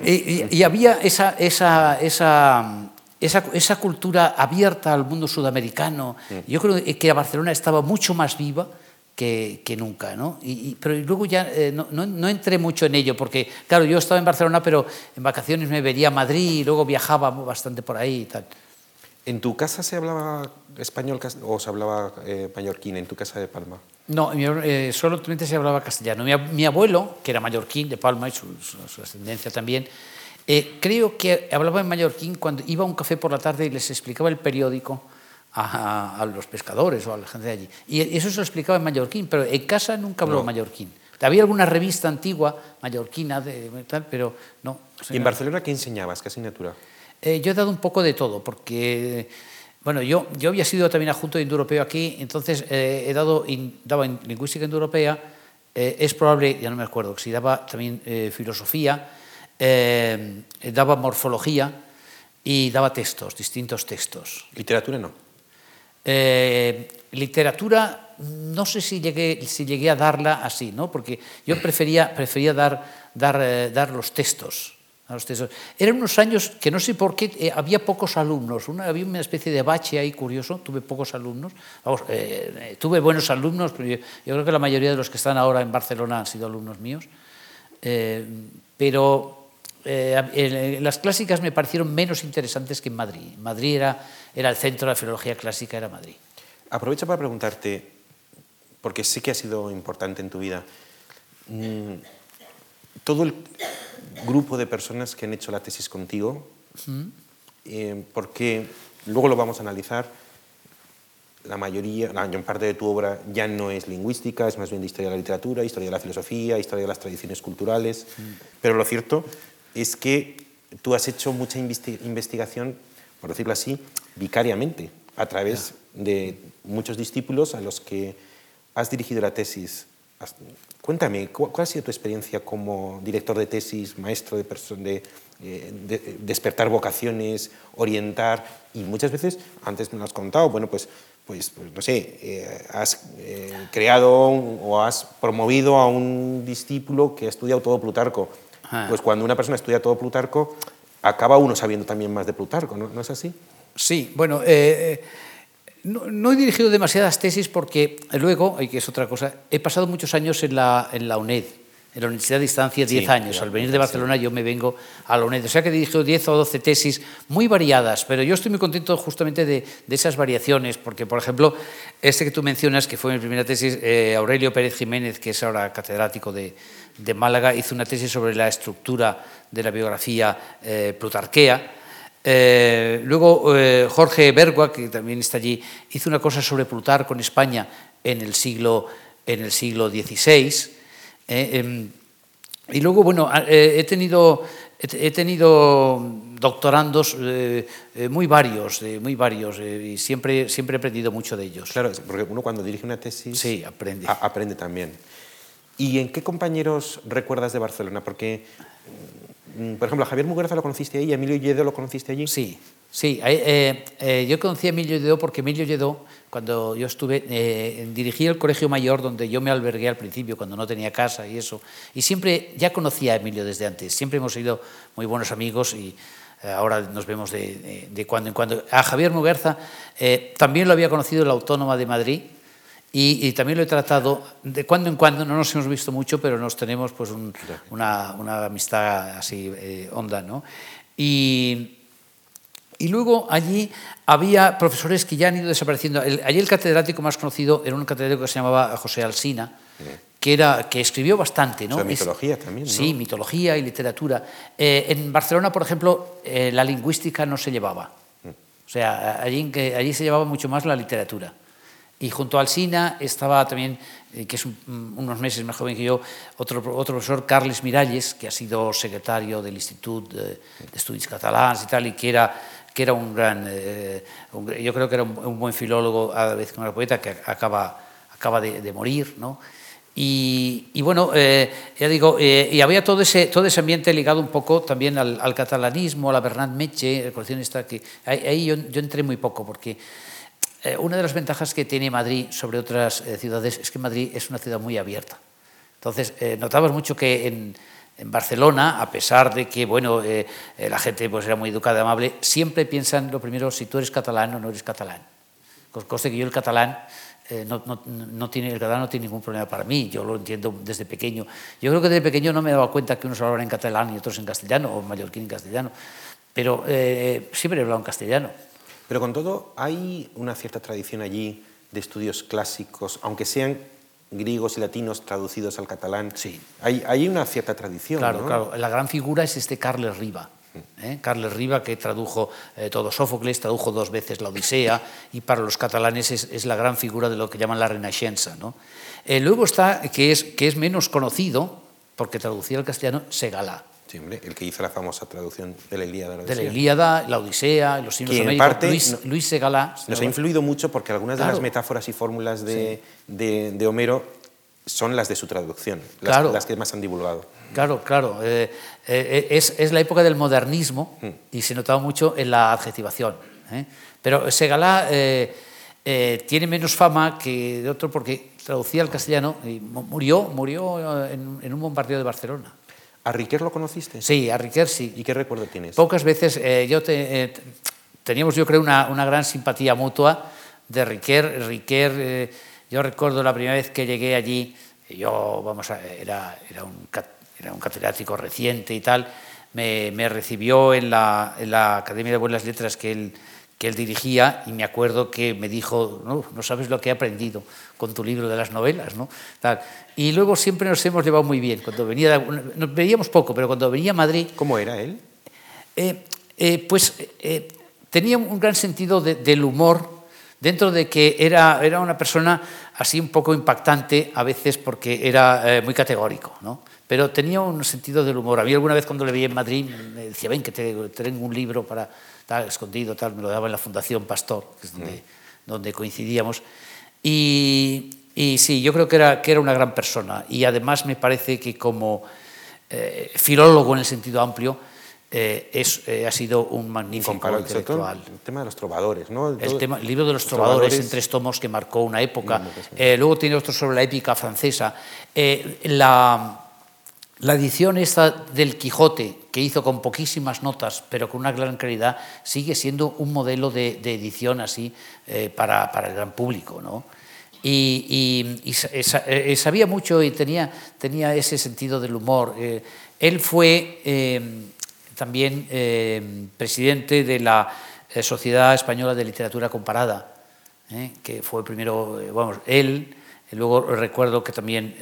Y, y había esa, esa, esa, esa, esa, cultura abierta al mundo sudamericano. Mm. Yo creo que Barcelona estaba mucho más viva que, nunca. ¿no? Y, pero luego ya eh, no, no, entré mucho en ello, porque claro, yo estaba en Barcelona, pero en vacaciones me vería a Madrid y luego viajaba bastante por ahí y tal. ¿En tu casa se hablaba español o se hablaba eh, mallorquín, en tu casa de Palma? No, eh, solamente se hablaba castellano. Mi, abuelo, que era mallorquín de Palma y su, ascendencia también, eh, creo que hablaba en mallorquín cuando iba a un café por la tarde y les explicaba el periódico a, los pescadores o a la gente de allí. Y eso se lo explicaba en mallorquín, pero en casa nunca habló mallorquín. Había alguna revista antigua mallorquina, de, tal, pero no. ¿Y en Barcelona qué enseñabas? ¿Qué asignatura? Eh, yo he dado un poco de todo, porque bueno, yo, yo había sido también adjunto de Indoeuropeo aquí, entonces eh, he dado daba en lingüística indoeuropea, eh, es probable, ya no me acuerdo, si daba también filosofía, daba morfología y daba textos, distintos textos. ¿Literatura no? Literatura, no sé si llegué, a darla así, ¿no? porque yo prefería, prefería dar, los textos. Eran unos años que no sé por qué eh, había pocos alumnos, una, había una especie de bache ahí curioso, tuve pocos alumnos, eh, eh, tuve buenos alumnos, pero yo, creo que la mayoría de los que están ahora en Barcelona han sido alumnos míos, pero las clásicas me parecieron menos interesantes que en Madrid. Madrid era, era el centro de la filología clásica, era Madrid. Aprovecho para preguntarte, porque sé que ha sido importante en tu vida, mm, todo el grupo de personas que han hecho la tesis contigo, eh, porque luego lo vamos a analizar, la mayoría, la mayor parte de tu obra ya no es lingüística, es más bien de historia de la literatura, historia de la filosofía, historia de las tradiciones culturales, pero lo cierto es que tú has hecho mucha investigación, por decirlo así, vicariamente, a través de muchos discípulos a los que has dirigido la tesis. Cuéntame, ¿cuál ha sido tu experiencia como director de tesis, maestro de, de, eh, de, despertar vocaciones, orientar? Y muchas veces, antes me lo has contado, bueno, pues, pues, pues no sé, eh, has eh, creado o has promovido a un discípulo que ha estudiado todo Plutarco. Ah. Pues cuando una persona estudia todo Plutarco, acaba uno sabiendo también más de Plutarco, ¿no, ¿No es así? Sí, bueno... No, he dirigido demasiadas tesis porque luego, y que es otra cosa, he pasado muchos años en la, en la UNED, en la Universidad de Distancia, 10 años. Al venir de Barcelona yo me vengo a la UNED. O sea que he dirigido 10 o 12 tesis muy variadas, pero yo estoy muy contento justamente de, esas variaciones, porque, por ejemplo, este que tú mencionas, que fue mi primera tesis, eh, Aurelio Pérez Jiménez, que es ahora catedrático de, Málaga, hizo una tesis sobre la estructura de la biografía eh, plutarquea eh, luego eh, Jorge Bergua, que también está allí, hizo una cosa sobre Plutarco en España en el siglo, en el siglo XVI. Eh, em, y luego, bueno, he tenido, he tenido doctorandos muy varios, muy varios, y siempre, siempre he aprendido mucho de ellos. Claro, porque uno cuando dirige una tesis sí, aprende. aprende también. ¿Y en qué compañeros recuerdas de Barcelona? Porque Mm, por ejemplo, a Javier Muguerza lo conociste ahí, a Emilio Lledó lo conociste allí. Sí, sí. Eh, eh, yo conocí a Emilio Lledó porque Emilio Lledó, cuando yo estuve, eh, el colegio mayor donde yo me albergué al principio, cuando no tenía casa y eso. Y siempre, ya conocía a Emilio desde antes, siempre hemos sido muy buenos amigos y ahora nos vemos de, de, cuando en cuando. A Javier Muguerza también lo había conocido en la Autónoma de Madrid, y, también lo he tratado, de cuando en cuando, no nos hemos visto mucho, pero nos tenemos pues una, una, amistad así eh, honda. ¿no? Y, y, luego allí había profesores que ya han ido desapareciendo. allí el catedrático más conocido era un catedrático que se llamaba José Alsina, que, era, que escribió bastante. ¿no? mitología también. ¿no? Sí, mitología y literatura. Eh, en Barcelona, por ejemplo, eh, la lingüística no se llevaba. Mm. O sea, allí, allí se llevaba mucho más la literatura. Y junto al SINA estaba también, eh, que es unos meses más joven que yo, otro, otro profesor, Carles Miralles, que ha sido secretario del Instituto de, Estudios Catalans y tal, y que era, que era un gran, eh, yo creo que era un, buen filólogo a la vez que un poeta, que acaba, acaba de, morir, ¿no? Y, y, bueno, eh, ya digo, y había todo ese, todo ese ambiente ligado un poco también al, catalanismo, a la Bernat Meche, el coleccionista, que ahí, yo, yo, entré muy poco, porque eh, una de las ventajas que tiene Madrid sobre otras eh, ciudades es que Madrid es una ciudad muy abierta. Entonces, eh, mucho que en, Barcelona, a pesar de que bueno, la gente pues, era muy educada y amable, siempre piensan lo primero si tú eres catalán o no eres catalán. Cosa que yo el catalán no, no, tiene, el catalán no tiene ningún problema para mí, yo lo entiendo desde pequeño. Yo creo que desde pequeño no me daba cuenta que unos hablaban en catalán y otros en castellano, o mallorquín en castellano, pero siempre he hablado en castellano. Pero con todo, hay una cierta tradición allí de estudios clásicos, aunque sean griegos y latinos traducidos al catalán. Sí. Hay, hay una cierta tradición. Claro, ¿no? claro. La gran figura es este Carles Riba. ¿eh? Carles Riba, que tradujo eh, todo Sófocles, tradujo dos veces la Odisea, y para los catalanes es, es la gran figura de lo que llaman la Renascença. ¿no? Eh, luego está, que es, que es menos conocido, porque traducía al castellano, Segalá. Sí, hombre, el que hizo la famosa traducción de la Ilíada. De la Ilíada, la Odisea, los homéricos. parte Luis, no- Luis Segalá. Nos ha influido mucho porque algunas de las metáforas y fórmulas de, de- de Homero son las de su traducción, las, Claro. las que más han divulgado. Claro, claro. eh, eh, es, es la época del modernismo y se notaba mucho en la adjetivación. ¿eh? Pero Segalá eh, eh, tiene menos fama que de otro porque traducía al castellano y mu- murió, murió eh, en, en un bombardeo de Barcelona. ¿A Riquer lo conociste? Sí, a Riquer sí. ¿Y qué recuerdo tienes? Pocas veces eh, yo te- eh, teníamos, yo creo, una, una gran simpatía mutua de Riquer. Riquer, eh, yo recuerdo la primera vez que llegué allí, yo, vamos, a, era, era, un, era un catedrático reciente y tal, me, me recibió en la, en la Academia de Buenas Letras que él, que él dirigía y me acuerdo que me dijo, no, no sabes lo que he aprendido con tu libro de las novelas, ¿no? Tal. Y luego siempre nos hemos llevado muy bien. Cuando venía, nos veíamos poco, pero cuando venía a Madrid ¿Cómo era él? eh, eh, pues eh, tenía un gran sentido de- del humor dentro de que era, era una persona así un poco impactante a veces porque era eh, muy categórico, ¿no? pero tenía un sentido del humor. A mí alguna vez cuando le veía en Madrid me decía, ven que te tengo un libro para tal, escondido, tal, me lo daba en la Fundación Pastor, que es donde, donde coincidíamos. Y, y sí, yo creo que era, que era una gran persona y además me parece que como eh, filólogo en el sentido amplio, eh, es, eh, ha sido un magnífico todo intelectual. el tema de los trovadores, ¿no? El, Todo- tema, el libro de los trovadores, en tres tomos que marcó una época. Sí. Eh, luego tiene otro sobre la épica francesa. Eh, la, la edición esta del Quijote, que hizo con poquísimas notas, pero con una gran calidad, sigue siendo un modelo de, edición así eh, para, para el gran público. ¿no? Y, sa- eh, sabía mucho y tenía, tenía ese sentido del humor. Eh, él fue eh, también eh, presidente de la eh, Sociedad Española de Literatura Comparada, ¿eh? que fue primero, eh, vamos, él, luego recuerdo que también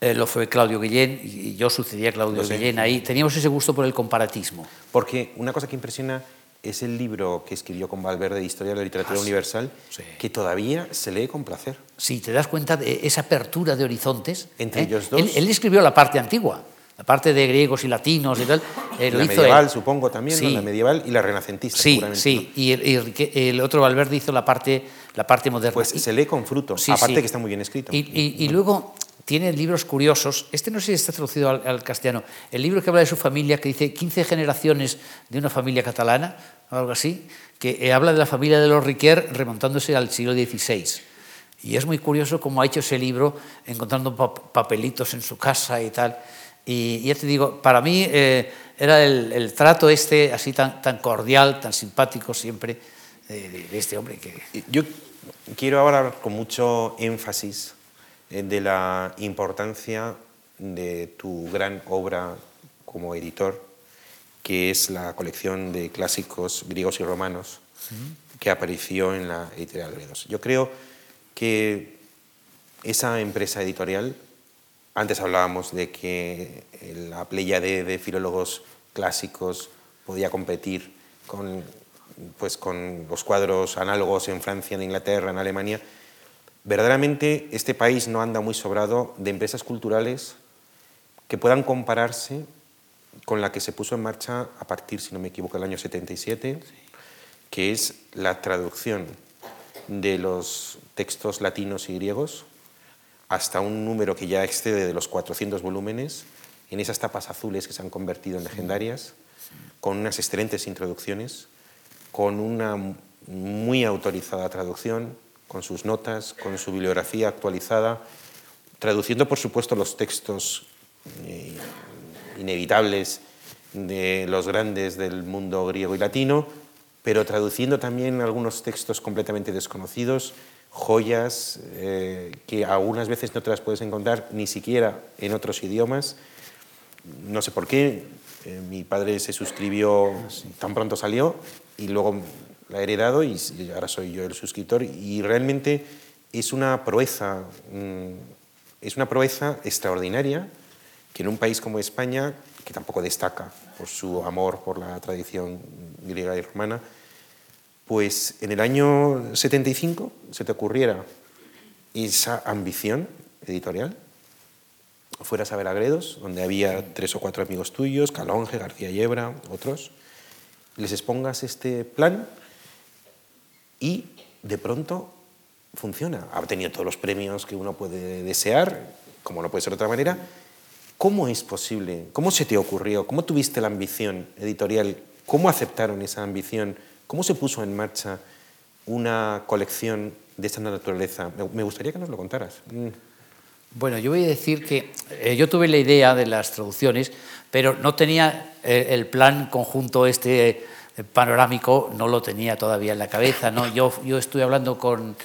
eh, lo fue Claudio Guillén, y yo sucedía a Claudio. Guillén ahí. Teníamos ese gusto por el comparatismo. Porque una cosa que impresiona es el libro que escribió con Valverde de Historia de la Literatura Ah, sí. Universal, Sí. que todavía se lee con placer. Si te das cuenta de esa apertura de horizontes. Entre ¿eh? ellos dos. Él, él escribió la parte antigua, la parte de griegos y latinos y tal. eh, lo la medieval, él. supongo, también, ¿no? Sí. la medieval y la renacentista, Sí, seguramente. sí. Y el, y Rique- el otro Valverde hizo la parte, la parte moderna. Pues Y- se lee con fruto, Sí, aparte sí. que está muy bien escrito. Y, y- y luego tiene libros curiosos. Este no sé si está traducido al, al castellano. El libro que habla de su familia, que dice 15 generaciones de una familia catalana, o algo así, que eh, habla de la familia de los Riquer remontándose al siglo XVI. Y es muy curioso cómo ha hecho ese libro, encontrando pa- papelitos en su casa y tal. Y ya te digo, para mí eh, era el, el trato este así tan, tan cordial, tan simpático siempre eh, de, este hombre que... Yo quiero hablar con mucho énfasis de la importancia de tu gran obra como editor, que es la colección de clásicos griegos y romanos que apareció en la editorial Gredos. Yo creo que esa empresa editorial, antes hablábamos de que la playa de, de filólogos clásicos podía competir con, pues, con los cuadros análogos en Francia, en Inglaterra, en Alemania. Verdaderamente este país no anda muy sobrado de empresas culturales que puedan compararse con la que se puso en marcha a partir, si no me equivoco, del año 77, que es la traducción de los textos latinos y griegos hasta un número que ya excede de los 400 volúmenes, en esas tapas azules que se han convertido en legendarias, con unas excelentes introducciones, con una muy autorizada traducción, con sus notas, con su bibliografía actualizada, traduciendo, por supuesto, los textos eh, inevitables de los grandes del mundo griego y latino, pero traduciendo también algunos textos completamente desconocidos, joyas eh, que algunas veces no te las puedes encontrar ni siquiera en otros idiomas. no sé por qué, eh, mi padre se suscribió tan pronto salió y luego la he heredado y ahora soy yo el suscriptor. Y realmente es una proeza, mm, es una proeza extraordinaria que en un país como España, que tampoco destaca por su amor por la tradición griega y romana, pues en el año 75 se te ocurriera esa ambición editorial, fueras a ver a Gredos, donde había tres o cuatro amigos tuyos, Calonge, García Yebra, otros, les expongas este plan y de pronto funciona. Ha tenido todos los premios que uno puede desear, como no puede ser de otra manera. ¿Cómo es posible? ¿Cómo se te ocurrió? ¿Cómo tuviste la ambición editorial? ¿Cómo aceptaron esa ambición? ¿Cómo se puso en marcha una colección de esta naturaleza? Me gustaría que nos lo contaras. Mm. Bueno, yo voy a decir que eh, yo tuve la idea de las traducciones, pero no tenía eh, el plan conjunto este panorámico, no lo tenía todavía en la cabeza. ¿no? Yo, yo estuve hablando con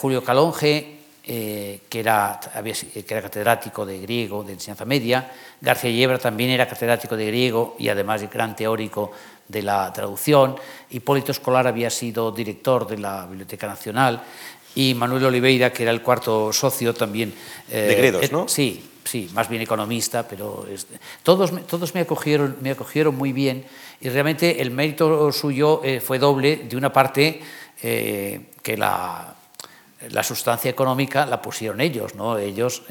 Julio Calonge, que, era, que era catedrático de griego, de enseñanza media. García Yebra también era catedrático de griego y además gran teórico de la traducción. Hipólito Escolar había sido director de la Biblioteca Nacional y Manuel Oliveira, que era el cuarto socio también. Eh, de Gredos, ¿no? Sí, sí, más bien economista, pero todos, todos me, acogieron, me acogieron muy bien y realmente el mérito suyo eh, fue doble. De una parte, eh, que la, la, sustancia económica la pusieron ellos, ¿no? Ellos,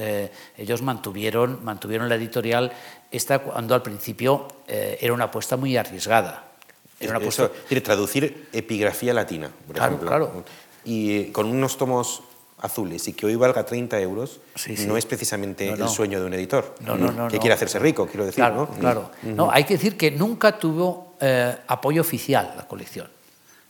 ellos mantuvieron, mantuvieron la editorial esta cuando al principio era una apuesta muy arriesgada. Era una apuesta... quiere traducir epigrafía latina, por claro, ejemplo. Claro, y con unos tomos azules y que hoy valga 30 euros, no es precisamente el sueño de un editor no, no, que quiere hacerse rico, quiero decir. Claro, claro. No, hay que decir que nunca tuvo eh, apoyo oficial la colección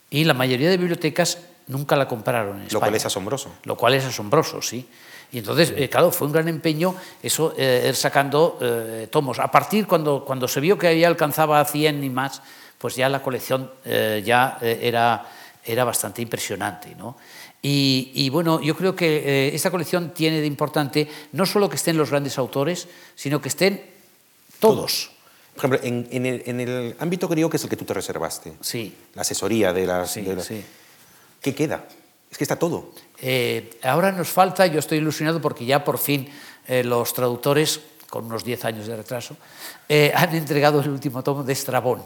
y la mayoría de bibliotecas nunca la compraron en España. Lo cual es asombroso. Lo cual es asombroso, sí. Y entonces, eh, claro, fue un gran empeño eso, eh, ir sacando tomos. A partir cuando, cuando se vio que ya alcanzaba a 100 y más, pues ya la colección ya era era bastante impresionante. ¿no? Y, bueno, yo creo que eh, esta colección tiene de importante no solo que estén los grandes autores, sino que estén todos. Por ejemplo, en, el, ámbito griego, que es el que tú te reservaste, sí. la asesoría de las... Sí, sí. ¿Qué queda? Es que está todo. Eh, ahora nos falta, yo estoy ilusionado porque ya por fin eh, los traductores, con unos 10 años de retraso, han entregado el último tomo de Estrabón.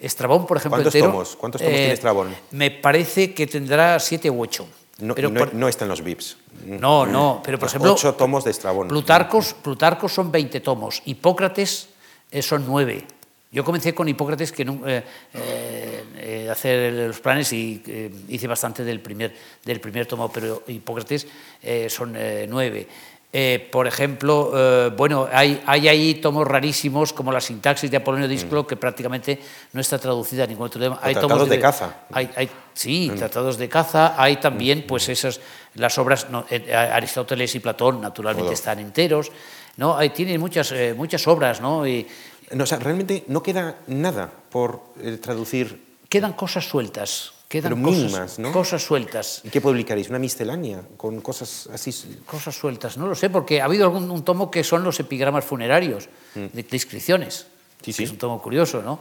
Estrabón, por ejemplo, ¿Cuántos tomos? ¿Cuántos tomos tiene eh, Estrabón? Me parece que tendrá siete u ocho. No, pero no, están los VIPs. No, no, pero por ejemplo... Ocho tomos de Estrabón. Plutarcos, Plutarcos son 20 tomos, Hipócrates eh, son nueve. Yo comencé con Hipócrates, que eh, eh, hacer los planes y hice bastante del primer, del primer tomo, pero Hipócrates son nueve. Eh, por ejemplo, eh, bueno, hay, hay, ahí tomos rarísimos como la sintaxis de Apolonio Dísclo, mm. que prácticamente no está traducida a ningún otro tema. Hay tratados de, caza. Hay, hay, sí, mm. tratados de caza. Hay también, pues, mm. esas, las obras, eh, Aristóteles y Platón, naturalmente, están enteros. ¿no? Hay, tienen muchas, muchas obras, ¿no? Y, no, o sea, realmente no queda nada por traducir. Quedan cosas sueltas Quedan Pero mínimas, ¿no? cosas sueltas. ¿Y qué publicaréis? ¿Una miscelánea con cosas así? Cosas sueltas, no lo sé, porque ha habido algún un tomo que son los epigramas funerarios, mm. de, inscripciones. Sí, sí. Es un tomo curioso, ¿no?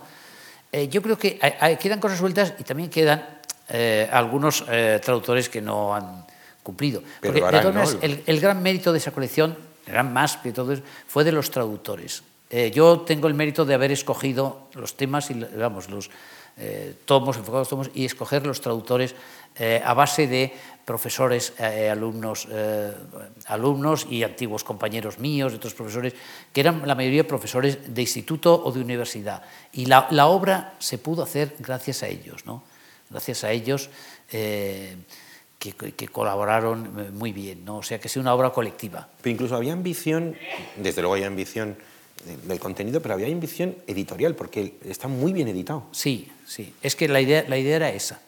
Eh, yo creo que quedan cosas sueltas y también quedan eh, algunos eh, traductores que no han cumplido. Pero porque, el, el, gran mérito de esa colección, el gran más que todo, fue de los traductores. Yo tengo el mérito de haber escogido los temas y, vamos, los eh, tomos, enfocados tomos, y escoger los traductores eh, a base de profesores, eh, alumnos, alumnos y antiguos compañeros míos, de otros profesores, que eran la mayoría profesores de instituto o de universidad. Y la, la obra se pudo hacer gracias a ellos, ¿no? gracias a ellos que, que, colaboraron muy bien, ¿no? o sea que es una obra colectiva. Pero incluso había ambición, desde luego hay ambición del contenido, pero había ambición editorial, porque está muy bien editado. Sí, sí. Es que la idea, la idea era esa.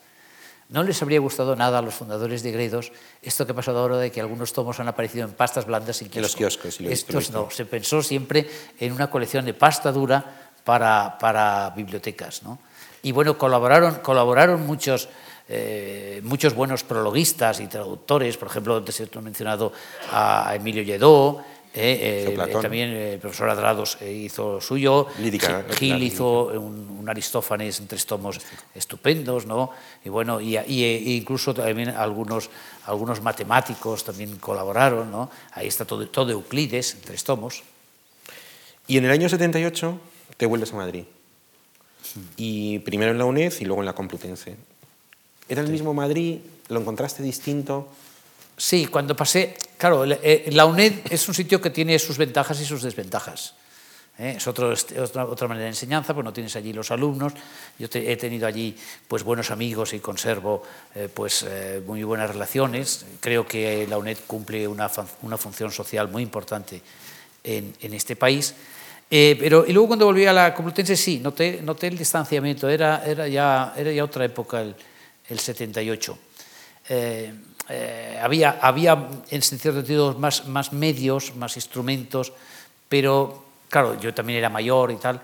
No les habría gustado nada a los fundadores de Gredos esto que ha pasado ahora de que algunos tomos han aparecido en pastas blandas en, los kioscos. Estos no, se pensó siempre en una colección de pasta dura para, para bibliotecas. ¿no? Y bueno, colaboraron, colaboraron muchos, eh, muchos buenos prologuistas y traductores, por ejemplo, antes he mencionado a Emilio Lledó, Eh, eh, Platón. también el profesor Adrados eh, hizo suyo, Lírica, Gil- hizo un, un Aristófanes en tres tomos estupendos, ¿no? Y bueno, y, y- e incluso también algunos, algunos matemáticos también colaboraron, ¿no? Ahí está todo, todo Euclides en tres tomos. Y en el año 78 te vuelves a Madrid. Y primero en la UNED y luego en la Complutense. ¿Era el mismo Madrid? ¿Lo encontraste distinto? Sí, cuando pasé, claro, eh, la UNED es un sitio que tiene sus ventajas y sus desventajas. ¿eh? Es otra, otra manera de enseñanza, pues no tienes allí los alumnos. Yo he tenido allí pues buenos amigos y conservo eh, pues muy buenas relaciones. Creo que la UNED cumple una, una función social muy importante en, en este país. Pero, y luego cuando volví a la Complutense, sí, noté, noté el distanciamiento. Era, era, ya, era ya otra época, el, el 78. Eh, había, había, en cierto sentido, más, más medios, más instrumentos, pero, claro, yo también era mayor y tal.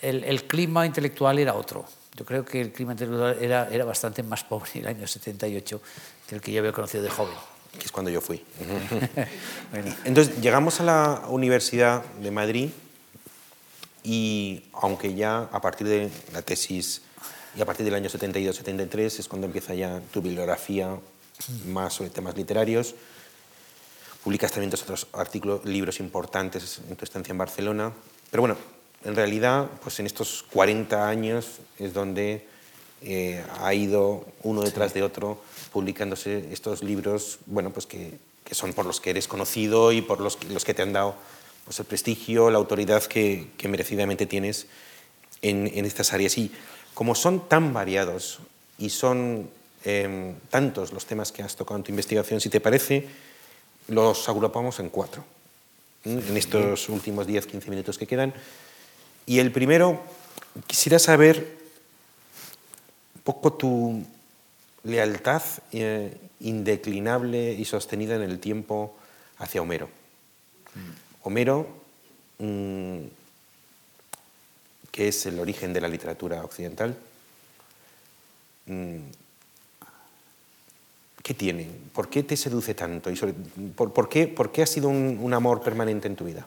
El, el clima intelectual era otro. Yo creo que el clima intelectual era, era bastante más pobre en el año 78 que el que yo había conocido de joven. Que es cuando yo fui. Bueno, Entonces llegamos a la Universidad de Madrid y aunque ya a partir de la tesis y a partir del año 72-73 es cuando empieza ya tu bibliografía más sobre temas literarios, publicas también tus otros artículos, libros importantes en tu estancia en Barcelona, pero bueno, en realidad pues en estos 40 años es donde eh, ha ido uno detrás de otro publicándose estos libros, bueno, pues que, que son por los que eres conocido y por los, los que te han dado pues, el prestigio, la autoridad que, que merecidamente tienes en, en estas áreas. Y como son tan variados y son eh, tantos los temas que has tocado en tu investigación, si te parece, los agrupamos en cuatro, en estos últimos 10-15 minutos que quedan. Y el primero, quisiera saber un poco tu lealtad eh, indeclinable y sostenida en el tiempo hacia Homero. Homero, mm, que es el origen de la literatura occidental, mm, ¿qué tiene? ¿Por qué te seduce tanto? Y sobre- por, por qué, por qué ha sido un, un amor permanente en tu vida?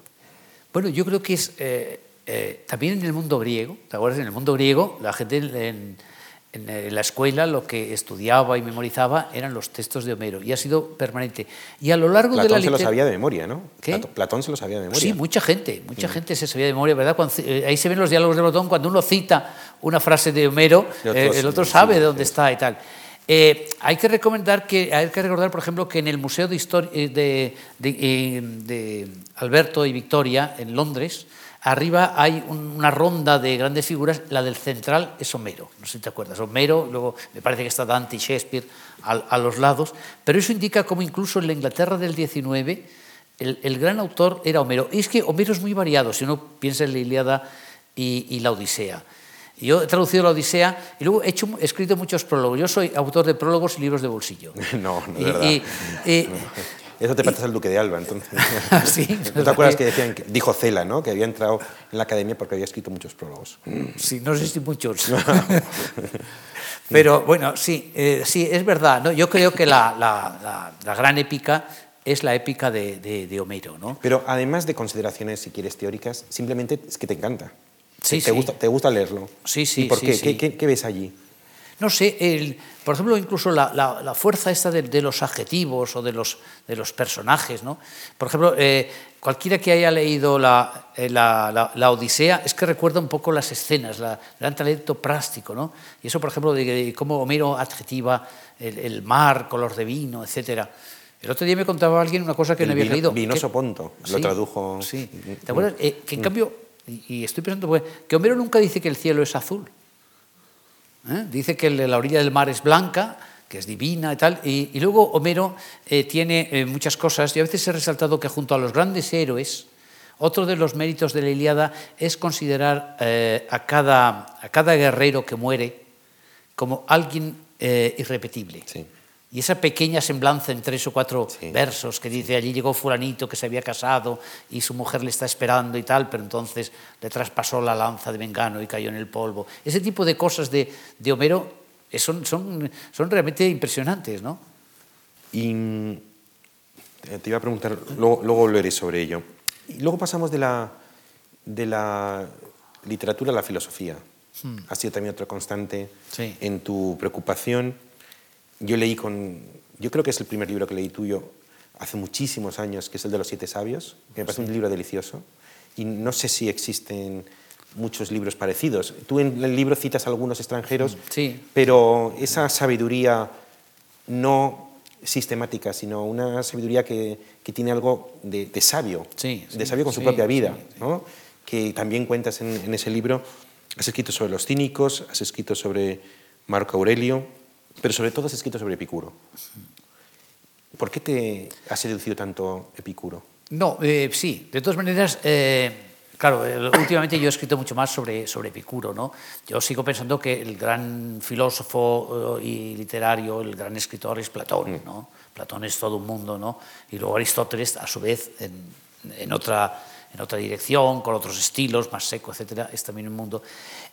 Bueno, yo creo que es eh, eh, también en el mundo griego, ¿te acuerdas? En el mundo griego, la gente en, en, eh, la escuela lo que estudiaba y memorizaba eran los textos de Homero y ha sido permanente. Y a lo largo de la Platón se lo sabía de memoria, ¿no? ¿Qué? Platón se lo sabía de memoria. Sí, mucha gente, mucha gente se sabía de memoria, ¿verdad? Cuando eh, ahí se ven los diálogos de Platón, cuando uno cita una frase de Homero, eh, el otro sí, sabe sí, de dónde sí. está y tal. Eh, hay que recordar, por ejemplo, que en el Museo de Historia de, de- eh, de Alberto y Victoria en Londres, arriba hay un- una ronda de grandes figuras. La del central es Homero, no sé si te acuerdas. Homero, luego me parece que está Dante y Shakespeare a, los lados, pero eso indica cómo incluso en la Inglaterra del 19 el, gran autor era Homero. Y es que Homero es muy variado, si uno piensa en la Ilíada y la Odisea. Yo he traducido la Odisea y luego he, hecho, he escrito muchos prólogos. Yo soy autor de prólogos y libros de bolsillo. No, no es verdad. y- y- Eso te parece al duque de Alba, entonces. Sí, ¿No te acuerdas que decían, que, dijo Cela, ¿no? que había entrado en la academia porque había escrito muchos prólogos? Sí, no sé si muchos. Pero bueno, sí, eh, sí, es verdad. ¿no? Yo creo que la, la- la- la gran épica es la épica de, de- de Homero. ¿no? Pero además de consideraciones, si quieres, teóricas, simplemente es que te encanta. Sí, te, sí. Gusta, te gusta leerlo. Sí, sí, ¿Y por sí, qué? ¿Qué, qué, qué ves allí? No sé, el- por ejemplo, incluso la, la- la fuerza esta de, de los adjetivos o de los, de los personajes. ¿no? Por ejemplo, eh, cualquiera que haya leído la, eh, la- Odisea es que recuerda un poco las escenas, la, el gran talento práctico. ¿no? Y eso, por ejemplo, de, de cómo Homero adjetiva el, el mar, color de vino, etc. El otro día me contaba alguien una cosa que El no había vino- leído. Vinoso Ponto, lo tradujo. Sí. Mm, ¿Te acuerdas? Eh, que en cambio, y, estoy pensando, pues, que Homero nunca dice que el cielo es azul. ¿eh? Dice que la orilla del mar es blanca, que es divina y tal. Y, luego Homero eh, tiene eh, muchas cosas. Y a veces he resaltado que junto a los grandes héroes, otro de los méritos de la Ilíada es considerar a, cada, a cada guerrero que muere como alguien irrepetible. Sí. Y esa pequeña semblanza en tres o cuatro Sí. versos que dice, allí llegó fulanito que se había casado y su mujer le está esperando y tal, pero entonces le traspasó la lanza de Mengano y cayó en el polvo. Ese tipo de cosas de, de Homero eh, son, son, son realmente impresionantes, ¿no? Y te te iba a preguntar, luego, luego volveré sobre ello. Y luego pasamos de la, de la literatura a la filosofía. Hmm. Ha sido también otra constante en tu preocupación. Yo leí con, yo creo que es el primer libro que leí tuyo hace muchísimos años, que es el de los siete sabios, que me parece un libro delicioso. Y no sé si existen muchos libros parecidos. Tú en el libro citas algunos extranjeros, sí. pero esa sabiduría no sistemática, sino una sabiduría que, que tiene algo de, sabio, de sabio con su propia vida, ¿no? que también cuentas en, en, ese libro. Has escrito sobre los cínicos, has escrito sobre Marco Aurelio, pero sobre todo has escrito sobre Epicuro. ¿Por qué te ha seducido tanto Epicuro? No, eh, sí, de todas maneras, eh, claro, últimamente yo he escrito mucho más sobre, sobre Epicuro, ¿no? Yo sigo pensando que el gran filósofo eh, y literario, el gran escritor es Platón, mm. ¿no? Platón es todo un mundo, ¿no? Y luego Aristóteles, a su vez, en, en otra en otra dirección, con otros estilos, más seco, etcétera, es también un mundo.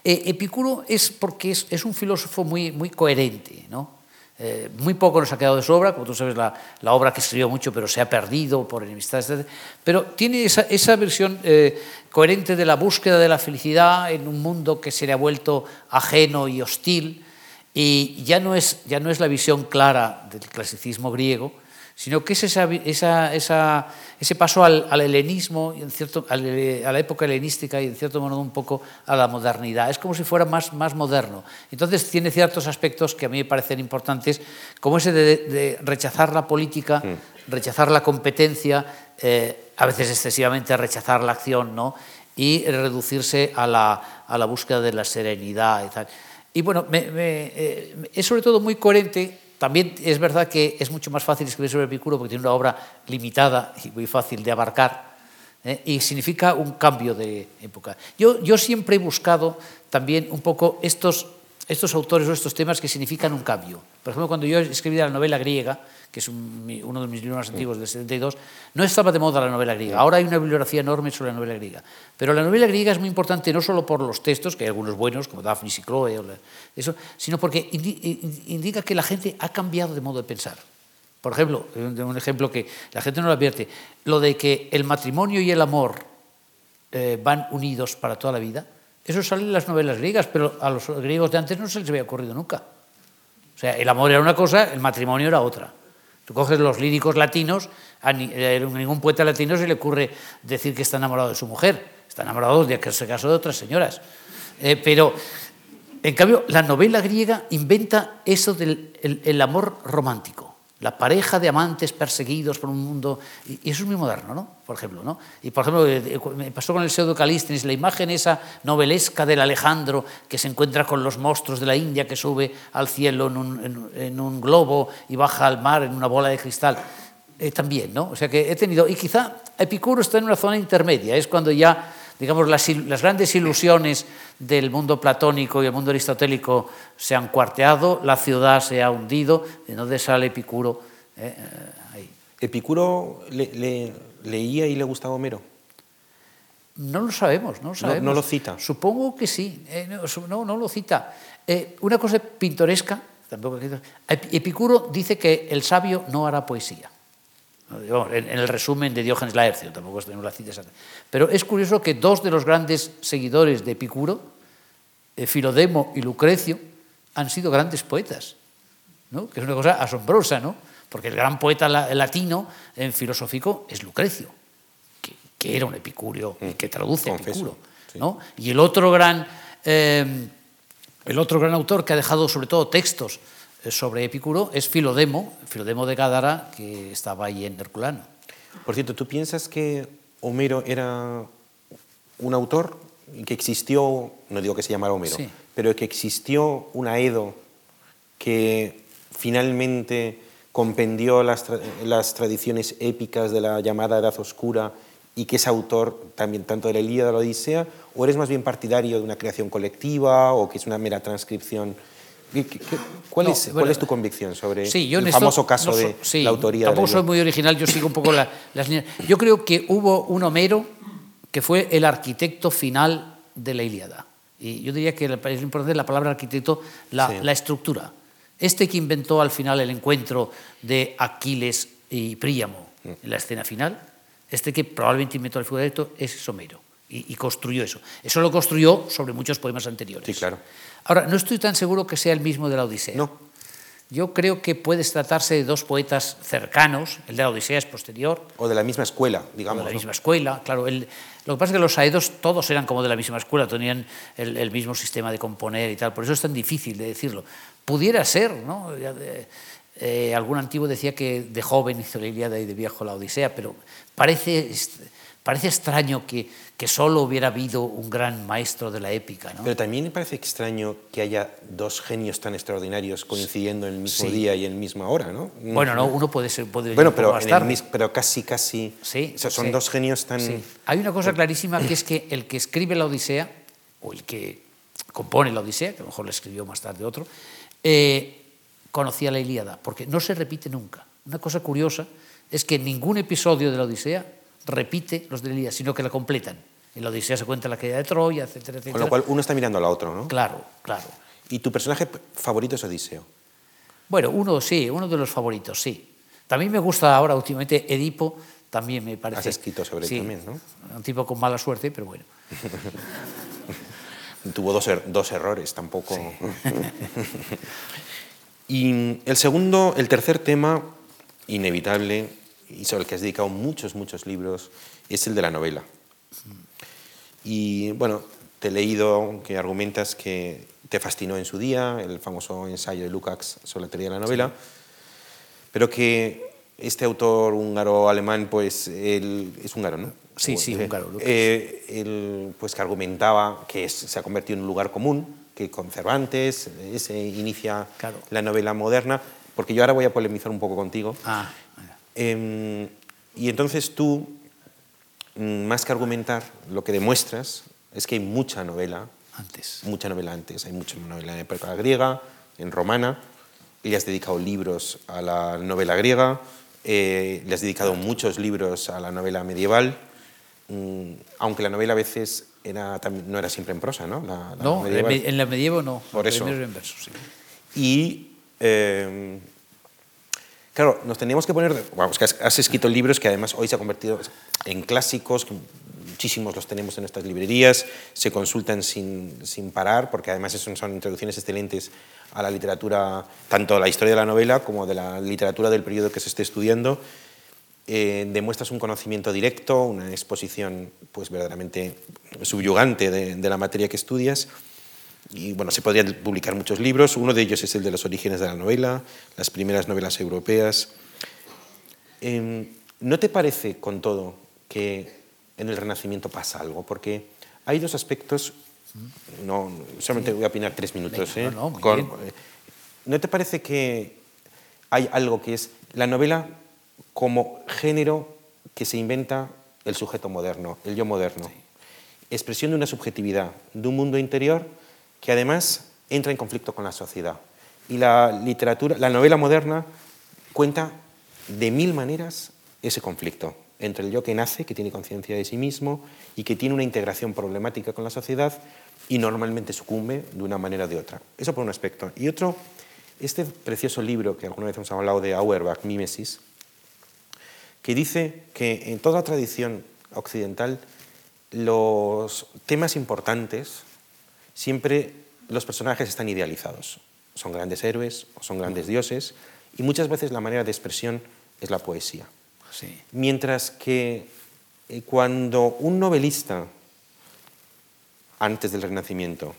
Epicuro es porque es, es, un filósofo muy, muy coherente, ¿no? Eh, muy poco nos ha quedado de su obra, como tú sabes, la, la, obra que escribió mucho, pero se ha perdido por enemistades, etc. Pero tiene esa, esa versión eh, coherente de la búsqueda de la felicidad en un mundo que se le ha vuelto ajeno y hostil, y ya no es, ya no es la visión clara del clasicismo griego, sino que es esa, esa, esa, ese paso al, al helenismo, y en cierto, a la época helenística y en cierto modo un poco a la modernidad. Es como si fuera más, más moderno. Entonces tiene ciertos aspectos que a mí me parecen importantes, como ese de, de rechazar la política, mm. rechazar la competencia, eh, a veces excesivamente rechazar la acción, ¿no? y reducirse a la, a la búsqueda de la serenidad y tal. Y bueno, me, me, eh, es sobre todo muy coherente también es verdad que es mucho más fácil escribir sobre Epicuro porque tiene una obra limitada y muy fácil de abarcar ¿eh? y significa un cambio de época. Yo, yo siempre he buscado también un poco estos, estos autores o estos temas que significan un cambio. Por ejemplo, cuando yo escribí la novela griega, que es uno de mis libros más antiguos del 72, no estaba de moda la novela griega. Ahora hay una bibliografía enorme sobre la novela griega. Pero la novela griega es muy importante no solo por los textos, que hay algunos buenos, como Daphne y Chloe, eso, sino porque indica que la gente ha cambiado de modo de pensar. Por ejemplo, un ejemplo que la gente no lo advierte, lo de que el matrimonio y el amor eh, van unidos para toda la vida, eso sale en las novelas griegas, pero a los griegos de antes no se les había ocurrido nunca. O sea, el amor era una cosa, el matrimonio era otra. Tú coges los líricos latinos, a eh, ningún poeta latino se le ocurre decir que está enamorado de su mujer, está enamorado de que se casó de otras señoras. Eh, pero, en cambio, la novela griega inventa eso del el amor romántico la pareja de amantes perseguidos por un mundo, y eso es muy moderno, ¿no? Por ejemplo, ¿no? Y por ejemplo, eh, eh, me pasó con el pseudo Calístenes, la imagen esa novelesca del Alejandro que se encuentra con los monstruos de la India, que sube al cielo en un, globo y baja al mar en una bola de cristal. Eh, también, ¿no? O sea que he tenido, y quizá Epicuro está en una zona intermedia, es cuando ya digamos, las, las, grandes ilusiones del mundo platónico y el mundo aristotélico se han cuarteado, la ciudad se ha hundido, ¿de dónde sale Epicuro? Eh, eh, ahí. ¿Epicuro le, le, leía y le gustaba Homero? No lo sabemos, no lo sabemos. No, no lo cita. Supongo que sí, eh, no, no, lo cita. Eh, una cosa pintoresca, tampoco, Epicuro dice que el sabio no hará poesía en el resumen de Diógenes Laercio, tampoco tenemos la cita exacta. Pero es curioso que dos de los grandes seguidores de Epicuro, eh, Filodemo y Lucrecio, han sido grandes poetas, ¿no? que es una cosa asombrosa, ¿no? porque el gran poeta latino en filosófico es Lucrecio, que, que era un epicúreo y que traduce Epicuro. ¿no? Y el otro, gran, eh, el otro gran autor que ha dejado sobre todo textos sobre Epicuro es Filodemo, Filodemo de Gádara, que estaba ahí en Herculano. Por cierto, ¿tú piensas que Homero era un autor que existió, no digo que se llamara Homero, sí. pero que existió una Edo que finalmente compendió las, tra las, tradiciones épicas de la llamada Edad Oscura y que es autor también tanto de la Ilíada de la Odisea, o eres más bien partidario de una creación colectiva o que es una mera transcripción cuál, no, es, bueno, ¿Cuál es tu convicción sobre sí, yo el esto, famoso caso no so, de sí, la autoría? Tampoco de soy muy original, yo sigo un poco la, las líneas. Yo creo que hubo un Homero que fue el arquitecto final de la Ilíada. Y yo diría que es importante la palabra arquitecto, la, sí. la estructura. Este que inventó al final el encuentro de Aquiles y Príamo mm. en la escena final, Este que probablemente inventó el fuego directo es Somero y, y, construyó eso. Eso lo construyó sobre muchos poemas anteriores. Sí, claro. Ahora, no estoy tan seguro que sea el mismo de la Odisea. No. Yo creo que puede tratarse de dos poetas cercanos, el de la Odisea es posterior. O de la misma escuela, digamos. O de la ¿no? misma escuela, claro. El, lo que pasa es que los aedos todos eran como de la misma escuela, tenían el, el, mismo sistema de componer y tal, por eso es tan difícil de decirlo. Pudiera ser, ¿no? Eh, algún antiguo decía que de joven hizo la Ilíada y de viejo la Odisea, pero parece, parece extraño que, que solo hubiera habido un gran maestro de la épica. ¿no? Pero también me parece extraño que haya dos genios tan extraordinarios coincidiendo en el mismo sí. día y en la misma hora, ¿no? Bueno, no, uno puede ser. Puede bueno, pero, mis, pero casi, casi. Sí, o sea, son sí. dos genios tan. Sí. Hay una cosa clarísima que es que el que escribe la Odisea, o el que compone la Odisea, que a lo mejor la escribió más tarde otro, eh, conocía la Ilíada, porque no se repite nunca. Una cosa curiosa es que ningún episodio de la Odisea repite los de la Ilíada, sino que la completan. En la Odisea se cuenta la caída de Troya, etcétera, etcétera. Con lo cual uno está mirando al otro, ¿no? Claro, claro. ¿Y tu personaje favorito es Odiseo? Bueno, uno sí, uno de los favoritos, sí. También me gusta ahora últimamente Edipo, también me parece. Has escrito sobre sí, él también, ¿no? Un tipo con mala suerte, pero bueno. Tuvo dos, er dos, errores, tampoco. Sí. y el segundo, el tercer tema, inevitable, y sobre el que has dedicado muchos, muchos libros, es el de la novela. Y bueno, te he leído que argumentas que te fascinó en su día, el famoso ensayo de Lukács sobre la teoría de la novela, pero que este autor húngaro-alemán, pues él es húngaro, ¿no? Sí, sí, húngaro. Eh, él, pues que argumentaba que es, se ha convertido en un lugar común, que con Cervantes se inicia claro. la novela moderna, porque yo ahora voy a polemizar un poco contigo. Ah, eh, y entonces tú, más que argumentar, lo que demuestras es que hay mucha novela antes. Mucha novela antes. Hay mucha novela en época griega, en romana. Le has dedicado libros a la novela griega. Eh, le has dedicado muchos libros a la novela medieval. Mm, aunque la novela a veces era, no era siempre en prosa, ¿no? La, la no, medieval. en la medievo no. Por eso. En verso, sí. Y. Eh, Claro, nos teníamos que poner, vamos, que has, has, escrito libros que además hoy se han convertido en clásicos, que muchísimos los tenemos en nuestras librerías, se consultan sin, sin parar, porque además son, son, introducciones excelentes a la literatura, tanto la historia de la novela como de la literatura del periodo que se esté estudiando. Eh, demuestras un conocimiento directo, una exposición pues verdaderamente subyugante de, de la materia que estudias. Y bueno, se podrían publicar muchos libros. Uno de ellos es el de los orígenes de la novela, las primeras novelas europeas. Eh, ¿No te parece, con todo, que en el Renacimiento pasa algo? Porque hay dos aspectos. No, solamente voy a opinar tres minutos. Venga, ¿eh? no, no, Con, ¿No te parece que hay algo que es la novela como género que se inventa el sujeto moderno, el yo moderno? Sí. Expresión de una subjetividad, de un mundo interior que además entra en conflicto con la sociedad. Y la literatura, la novela moderna cuenta de mil maneras ese conflicto entre el yo que nace, que tiene conciencia de sí mismo y que tiene una integración problemática con la sociedad y normalmente sucumbe de una manera o de otra. Eso por un aspecto. Y otro, este precioso libro que alguna vez hemos hablado de Auerbach, Mimesis, que dice que en toda tradición occidental los temas importantes siempre los personajes están idealizados. Son grandes héroes o son grandes dioses y muchas veces la manera de expresión es la poesía. Sí. Mientras que eh, cuando un novelista, antes del Renacimiento,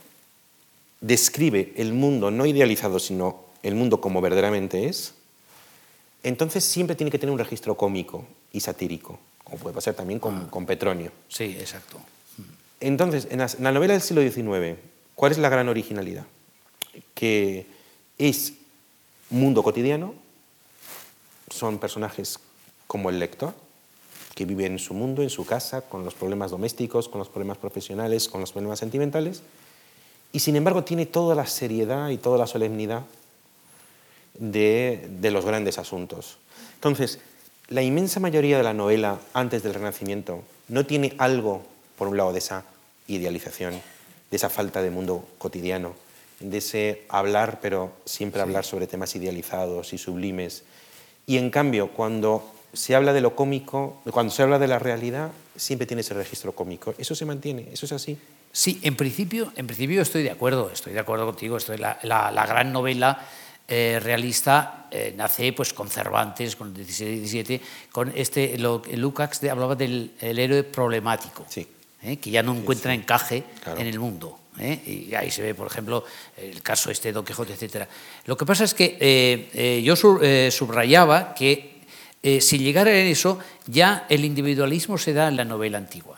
describe el mundo no idealizado, sino el mundo como verdaderamente es, entonces siempre tiene que tener un registro cómico y satírico, como puede pasar también con, Ah. con Petronio. Sí, exacto. Entonces, en la, en la novela del siglo XIX, ¿cuál es la gran originalidad? Que es mundo cotidiano, son personajes como el lector, que vive en su mundo, en su casa, con los problemas domésticos, con los problemas profesionales, con los problemas sentimentales, y sin embargo tiene toda la seriedad y toda la solemnidad de, de los grandes asuntos. Entonces, la inmensa mayoría de la novela antes del Renacimiento no tiene algo, por un lado, de esa idealización, de esa falta de mundo cotidiano, de ese hablar, pero siempre Sí. hablar sobre temas idealizados y sublimes. Y en cambio, cuando se habla de lo cómico, cuando se habla de la realidad, siempre tiene ese registro cómico. ¿Eso se mantiene? ¿Eso es así? Sí, en principio, en principio estoy de acuerdo, estoy de acuerdo contigo. Estoy, la, la, gran novela eh, realista eh, nace pues, con Cervantes, con 17, 17 con este, lo, Lukács hablaba del héroe problemático, ¿eh? que ya no encuentra encaje en el mundo. Y ahí se ve, por ejemplo, el caso este de Don Quijote, etc. Lo que pasa es que yo subrayaba que si llegara a eso, ya el individualismo se da en la novela antigua.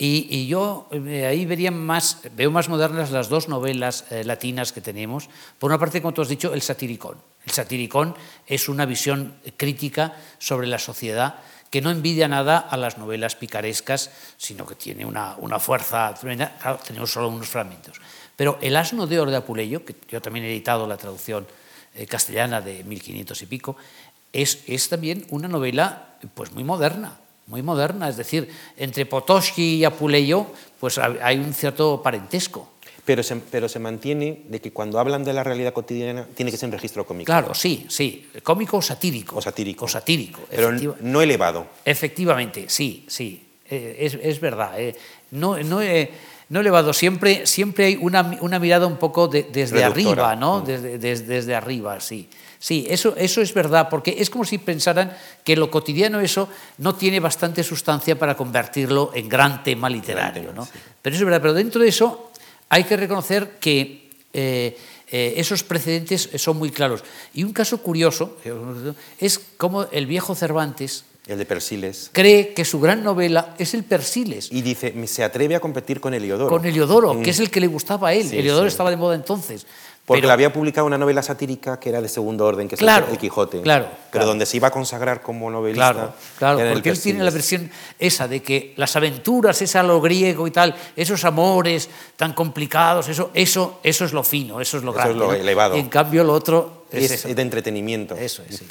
Y, yo eh, ahí vería más, veo más modernas las dos novelas eh, latinas que tenemos. Por una parte, como tú has dicho, el satiricón. El satiricón es una visión crítica sobre la sociedad que no envidia nada a las novelas picarescas, sino que tiene una, una fuerza tremenda. Claro, tenemos solo unos fragmentos. Pero El asno de oro de Apuleyo, que yo también he editado la traducción eh, castellana de 1500 y pico, es, es también una novela pues, muy moderna muy moderna, es decir, entre Potosky y Apuleyo pues hay un cierto parentesco. Pero se, pero se mantiene de que cuando hablan de la realidad cotidiana tiene que ser un registro cómico. Claro, sí, sí, cómico o satírico. O satírico. O satírico. Pero no elevado. Efectivamente, sí, sí, eh, es, es verdad. Eh. No, no, no elevado, siempre, siempre hay una, una mirada un poco desde arriba, ¿no? Mm. Desde, desde, desde arriba, sí. Sí, eso, eso es verdad, porque es como si pensaran que lo cotidiano eso no tiene bastante sustancia para convertirlo en gran tema literario. ¿no? Pero eso es verdad, pero dentro de eso hay que reconocer que eh, eh, esos precedentes son muy claros. Y un caso curioso es como el viejo Cervantes, el de Persiles. Cree que su gran novela es el Persiles. Y dice, se atreve a competir con Heliodoro. Con Heliodoro, que mm. es el que le gustaba a él. Heliodoro estaba de moda entonces. Porque le había publicado una novela satírica que era de segundo orden, que es El Quijote. Claro. Pero donde se iba a consagrar como novelista. Claro, claro porque él tiene la versión esa de que las aventuras, esa lo griego y tal, esos amores tan complicados, eso, eso, eso es lo fino, eso es lo grande. Eso es lo elevado. en cambio, lo otro es, de entretenimiento. Eso es, sí.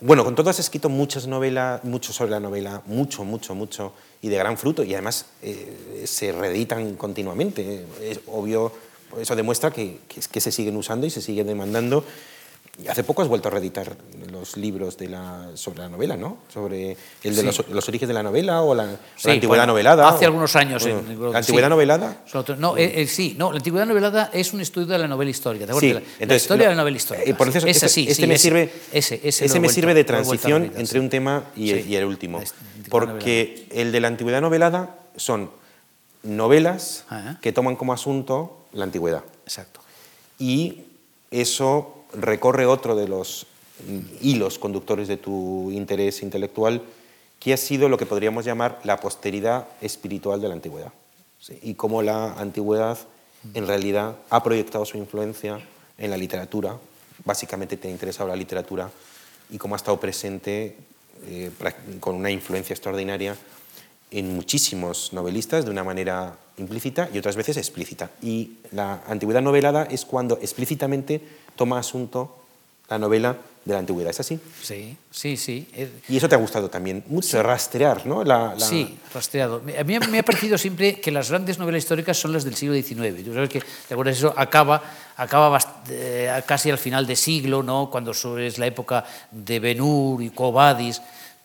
Bueno, con todo has escrito muchas novelas, mucho sobre la novela, mucho, mucho, mucho, y de gran fruto, y además eh, se reeditan continuamente. Es obvio eso demuestra que, que, se siguen usando y se siguen demandando. Y hace poco has vuelto a reeditar los libros de la, sobre la novela, ¿no? Sobre el de los, orígenes de la novela o la, antigüedad novelada. Hace algunos años. ¿La antigüedad novelada? No, eh, eh, sí, no, la antigüedad novelada es un estudio de la novela histórica. ¿te sí, la, historia de la novela histórica. Eh, por eso, ese, sí, este me sirve, ese, ese, me sirve de transición entre un tema y, y el último. Porque el de la antigüedad novelada son novelas que toman como asunto la antigüedad. Exacto. Y eso recorre otro de los hilos conductores de tu interés intelectual, que ha sido lo que podríamos llamar la posteridad espiritual de la antigüedad. Y cómo la antigüedad en realidad ha proyectado su influencia en la literatura, básicamente te ha interesado la literatura, y cómo ha estado presente eh, con una influencia extraordinaria en muchísimos novelistas de una manera implícita y otras veces explícita. Y la antigüedad novelada es cuando explícitamente toma asunto la novela de la antigüedad. ¿Es así? Sí, sí, sí. Y eso te ha gustado también, mucho rastrear, ¿no? La, Sí, rastreado. A mí me ha parecido siempre que las grandes novelas históricas son las del siglo XIX. Tú sabes que, ¿te acuerdas? Eso acaba, acaba eh, casi al final de siglo, ¿no? Cuando es la época de Benur y Covadis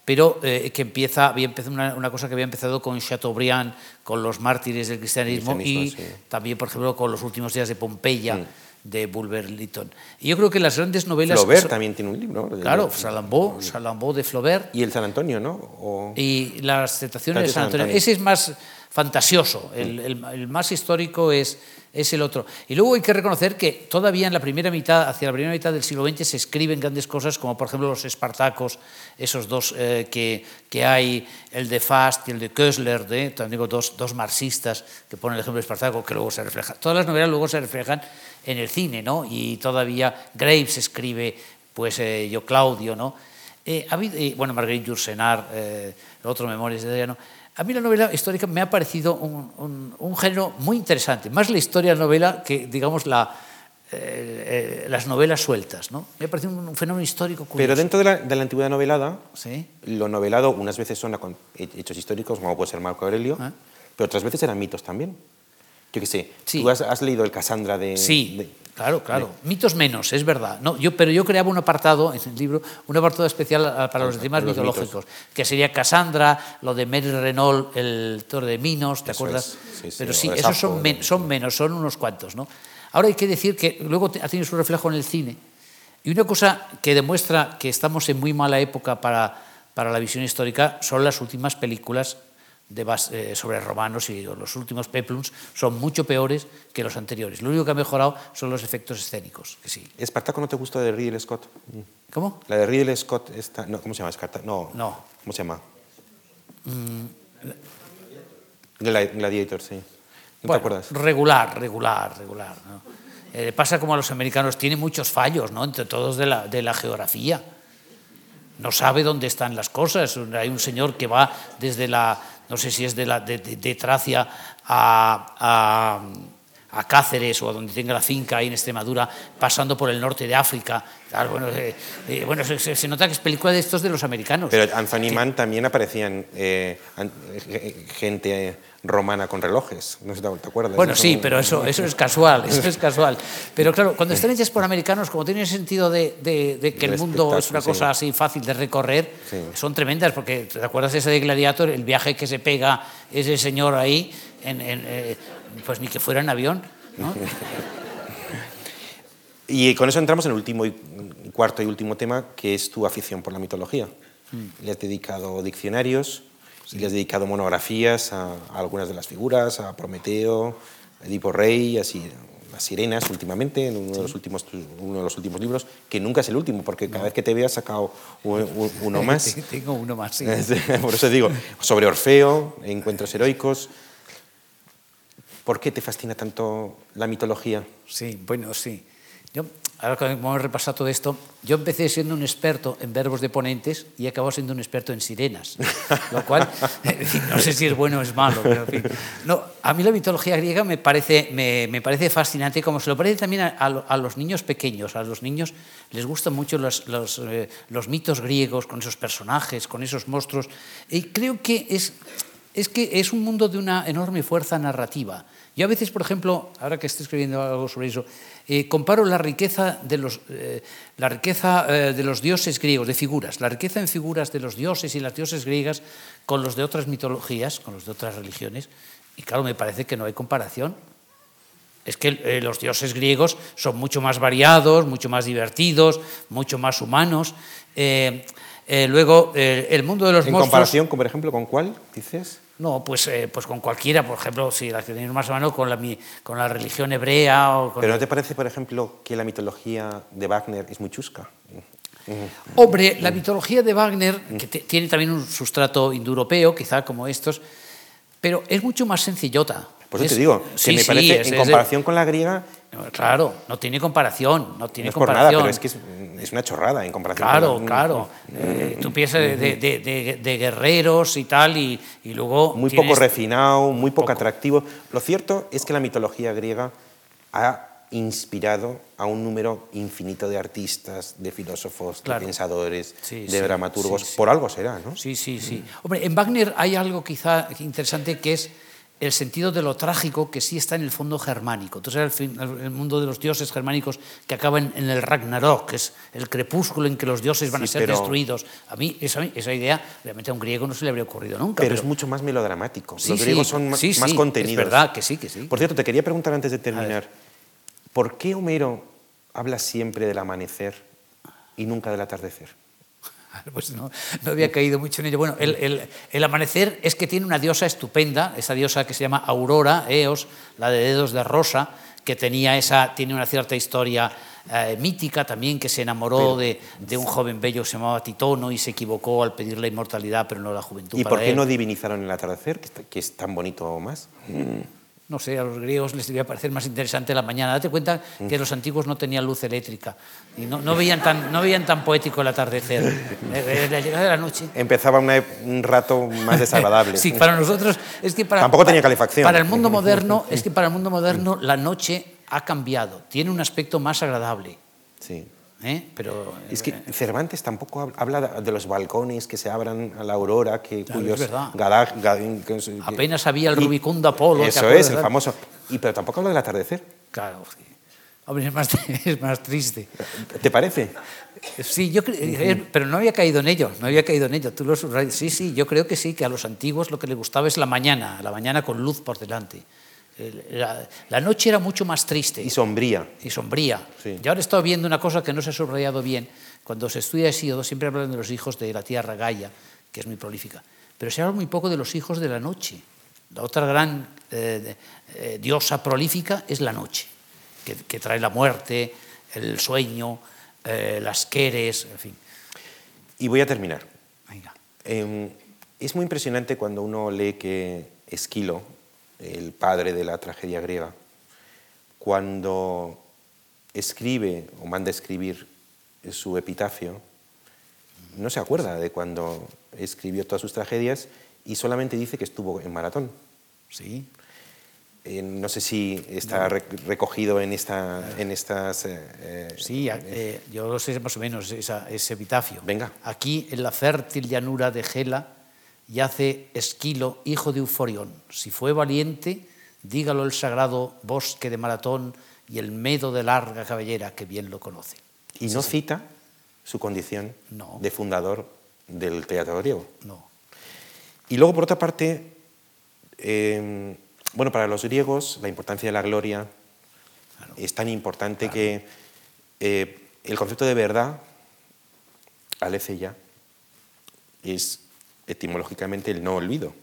pero eh, que empieza, había empezado una, cosa que había empezado con Chateaubriand, con los mártires del cristianismo, y también, por ejemplo, con los últimos días de Pompeya. Mm. de Bulwer Lytton. Y yo creo que las grandes novelas... Flaubert también tiene un libro. Claro, Salambo, Salambo de Flaubert. Y el San Antonio, ¿no? Y las tentaciones de San Antonio. Ese es más fantasioso. El, el, más histórico es, es el otro. Y luego hay que reconocer que todavía en la primera mitad, hacia la primera mitad del siglo XX, se escriben grandes cosas, como por ejemplo los Espartacos, esos dos eh, que, que, hay, el de Fast y el de Kösler, de, también digo dos, dos marxistas que ponen el ejemplo de Espartaco, que luego se refleja. Todas las novelas luego se reflejan en el cine, ¿no? Y todavía Graves escribe, pues eh, yo Claudio, ¿no? Eh, ha habido, bueno, Marguerite Yourcenar, el otro Memorias de Adriano a mí la novela histórica me ha parecido un, género muy interesante, más la historia de la novela que, digamos, la, eh, eh, las novelas sueltas. ¿no? Me ha parecido un, fenómeno histórico curioso. Pero dentro de la, de la antigüedad novelada, ¿Sí? lo novelado unas veces son hechos históricos, como puede ser Marco Aurelio, ah. pero otras veces eran mitos también. Yo qué sé, tú has, leído el Cassandra de... Sí, Claro, claro. Mitos menos, es verdad. No, yo, pero yo creaba un apartado en el libro, un apartado especial ah, para los temas mitológicos, que sería Cassandra, lo de Mary Renault, el Torre de Minos, ¿te acuerdas? pero sí, esos son, son menos, son unos cuantos, ¿no? Ahora hay que decir que luego ha tenido su reflejo en el cine. Y una cosa que demuestra que estamos en muy mala época para, para la visión histórica son las últimas películas de eh, sobre romanos y los últimos peplums son mucho peores que los anteriores. Lo único que ha mejorado son los efectos escénicos. Que sí. ¿Espartaco no te gusta de Ridley Scott? ¿Cómo? La de Ridley Scott, esta, no, ¿cómo se llama? No. no. ¿Cómo se llama? Mm. Gladiator, sí. ¿No te acuerdas? Regular, regular, regular. ¿no? Eh, pasa como a los americanos, tiene muchos fallos, ¿no? Entre todos de la, de la geografía. No sabe dónde están las cosas. Hay un señor que va desde la, no sé si es de, la, de, Tracia a, a, Cáceres o a donde tenga la finca ahí en Extremadura, pasando por el norte de África. bueno, eh, eh, bueno se, nota que es película de estos de los americanos. Pero Anthony Mann también aparecían gente romana con relojes, no sé si te acuerdas. Bueno, sí, pero eso, eso es casual, eso es casual. Pero claro, cuando están hechas por americanos, como tienen el sentido de, de, que el mundo es una cosa así fácil de recorrer, son tremendas, porque ¿te acuerdas ese de Gladiator? El viaje que se pega ese señor ahí, en, eh, pues ni que fuera en avión, ¿no? y con eso entramos en el último y cuarto y último tema, que es tu afición por la mitología. Mm. Le has dedicado diccionarios, y le has dedicado monografías a, algunas de las figuras, a Prometeo, a Edipo Rey, así, las sirenas últimamente, en uno, de los últimos, uno de los últimos libros, que nunca es el último, porque cada vez que te veo has sacado uno más. Tengo uno más, sí. Por eso digo, sobre Orfeo, encuentros heroicos. ¿Por qué te fascina tanto la mitología? Sí, bueno, sí. Yo, ahora que hemos repasado todo esto, yo empecé siendo un experto en verbos de ponentes y he acabado siendo un experto en sirenas, lo cual no sé si es bueno o es malo. Pero, en fin. no, a mí la mitología griega me parece, me, me parece fascinante, como se lo parece también a, a, los niños pequeños. A los niños les gustan mucho los, los, eh, los mitos griegos, con esos personajes, con esos monstruos. Y creo que es, es que es un mundo de una enorme fuerza narrativa. Yo a veces, por ejemplo, ahora que estoy escribiendo algo sobre eso, eh, comparo la riqueza, de los, eh, la riqueza eh, de los dioses griegos, de figuras, la riqueza en figuras de los dioses y las dioses griegas con los de otras mitologías, con los de otras religiones, y claro, me parece que no hay comparación. Es que los dioses griegos son mucho más variados, mucho más divertidos, mucho más humanos. luego, el mundo de los ¿En comparación, por ejemplo, con cuál dices? No, pues, eh, pues con cualquiera, por ejemplo, si la que tenéis más a mano, con la, con la religión hebrea. O ¿Pero no te parece, por ejemplo, que la mitología de Wagner es muy chusca? Hombre, la mitología de Wagner, que tiene también un sustrato indoeuropeo, quizá como estos, pero es mucho más sencillota. Por eso te digo, que me parece, en comparación con la griega... Claro, no tiene comparación, no tiene no es comparación. Por nada, pero es que es es una chorrada en comparación claro, con Claro, eh, tú piensas de, guerreros y tal, y, luego... Muy poco refinado, muy poco, atractivo. Lo cierto es que la mitología griega ha inspirado a un número infinito de artistas, de filósofos, de pensadores, de dramaturgos. Por algo será, ¿no? Sí, sí, sí. Hombre, en Wagner hay algo quizá interesante que es el sentido de lo trágico que sí está en el fondo germánico. Entonces, el, el mundo de los dioses germánicos que acaban en el Ragnarok, que es el crepúsculo en que los dioses van a ser destruidos. A mí esa, esa, idea, realmente a un griego no se le habría ocurrido nunca. Pero, es mucho más melodramático. los griegos son más, más contenidos. Es verdad que sí, que sí. Por cierto, te quería preguntar antes de terminar, ¿por qué Homero habla siempre del amanecer y nunca del atardecer? Pues no, no, había caído mucho en ello. Bueno, el, el, amanecer es que tiene una diosa estupenda, esa diosa que se llama Aurora, Eos, la de dedos de rosa, que tenía esa, tiene una cierta historia eh, mítica también, que se enamoró de, de, un joven bello que se llamaba Titono y se equivocó al pedir la inmortalidad, pero no la juventud. ¿Y por qué no divinizaron el atardecer, que, es tan bonito más? Mm no sé, a los griegos les debía parecer más interesante la mañana. Date cuenta que los antiguos no tenían luz eléctrica y no, no veían, tan, no veían tan poético el atardecer. Eh, la llegada de la noche. Empezaba un rato más desagradable. sí, para nosotros es que para... Tampoco tenía calefacción. Para el mundo moderno, es que para el mundo moderno la noche ha cambiado, tiene un aspecto más agradable. Sí. ¿Eh? Pero, es que Cervantes tampoco habla de los balcones que se abran a la aurora, que cuyos apenas había el rubicundo Apolo. Eso es, el famoso. Y pero tampoco habla del atardecer. Claro. Hombre, es más, es más triste. ¿Te parece? Sí, yo creo, pero no había caído en ello, no había caído en ello. Tú lo Sí, sí, yo creo que sí, que a los antiguos lo que les gustaba es la mañana, la mañana con luz por delante. La, la noche era mucho más triste. Y sombría. Y sombría. Sí. Yo ahora he estado viendo una cosa que no se ha subrayado bien. Cuando se estudia Hesíodo siempre hablan de los hijos de la tierra Gaia, que es muy prolífica. Pero se habla muy poco de los hijos de la noche. La otra gran eh, eh, diosa prolífica es la noche, que, que trae la muerte, el sueño, eh, las queres, en fin. Y voy a terminar. Venga. Eh, es muy impresionante cuando uno lee que Esquilo, el padre de la tragedia griega, cuando escribe o manda escribir su epitafio, no se acuerda de cuando escribió todas sus tragedias y solamente dice que estuvo en maratón. Sí. Eh, no sé si está recogido en, esta, en estas... Eh, eh, sí, yo lo sé más o menos, ese epitafio. Venga. Aquí, en la fértil llanura de Gela, yace Esquilo, hijo de Euforión. Si fue valiente, dígalo el sagrado bosque de Maratón y el medo de larga cabellera, que bien lo conoce. ¿Y no cita su condición de fundador del teatro griego? No. Y luego, por otra parte, em, bueno, para los griegos la importancia de la gloria es tan importante que eh, el concepto de verdad, aletheia, es etimológicamente el no olvido.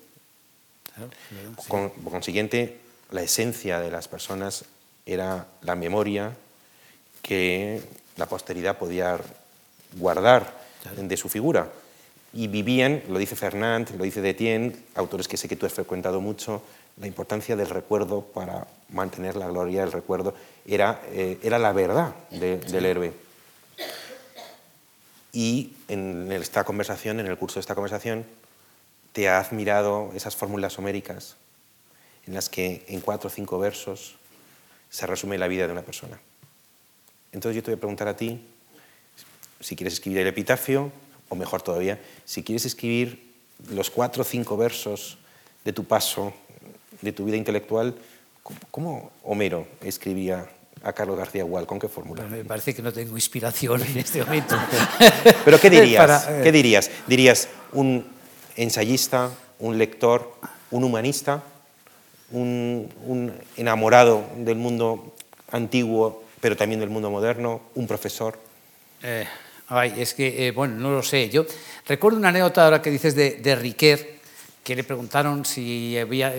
Con, por consiguiente, la esencia de las personas era la memoria que la posteridad podía guardar de su figura. Y vivían, lo dice Fernand, lo dice Detienne, autores que sé que tú has frecuentado mucho, la importancia del recuerdo para mantener la gloria del recuerdo era, eh, era la verdad del héroe. Y en esta conversación, en el curso de esta conversación, te ha admirado esas fórmulas homéricas en las que en cuatro o cinco versos se resume la vida de una persona. Entonces yo te voy a preguntar a ti si quieres escribir el epitafio, o mejor todavía, si quieres escribir los cuatro o cinco versos de tu paso de tu vida intelectual, ¿cómo Homero escribía a Carlos García Gual? ¿Con qué fórmula? me parece que no tengo inspiración en este momento. ¿Pero qué dirías? Eh, ¿Qué dirías? ¿Dirías un ensayista, un lector, un humanista, un, enamorado del mundo antiguo, pero también del mundo moderno, un profesor? Eh, ay, es que, eh, bueno, no lo sé. Yo recuerdo una anécdota ahora que dices de, de Riquet, que le preguntaron si había,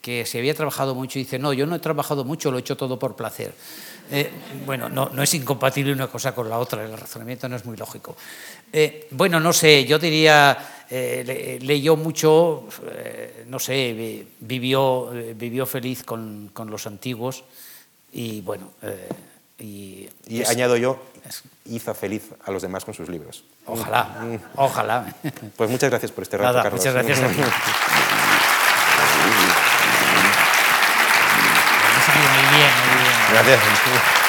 que se había trabajado mucho y dice, no, yo no he trabajado mucho, lo he hecho todo por placer. Eh, bueno, no, no, es incompatible una cosa con la otra, el razonamiento no es muy lógico. Eh, bueno, no sé, yo diría, eh, leyó mucho, no sé, vivió, vivió feliz con, con los antiguos y bueno... y, y añado yo, hizo feliz a los demás con sus libros. Ojalá, mm. ojalá. Pues muchas gracias por este rato, Nada, Carlos. Muchas gracias. Gracias.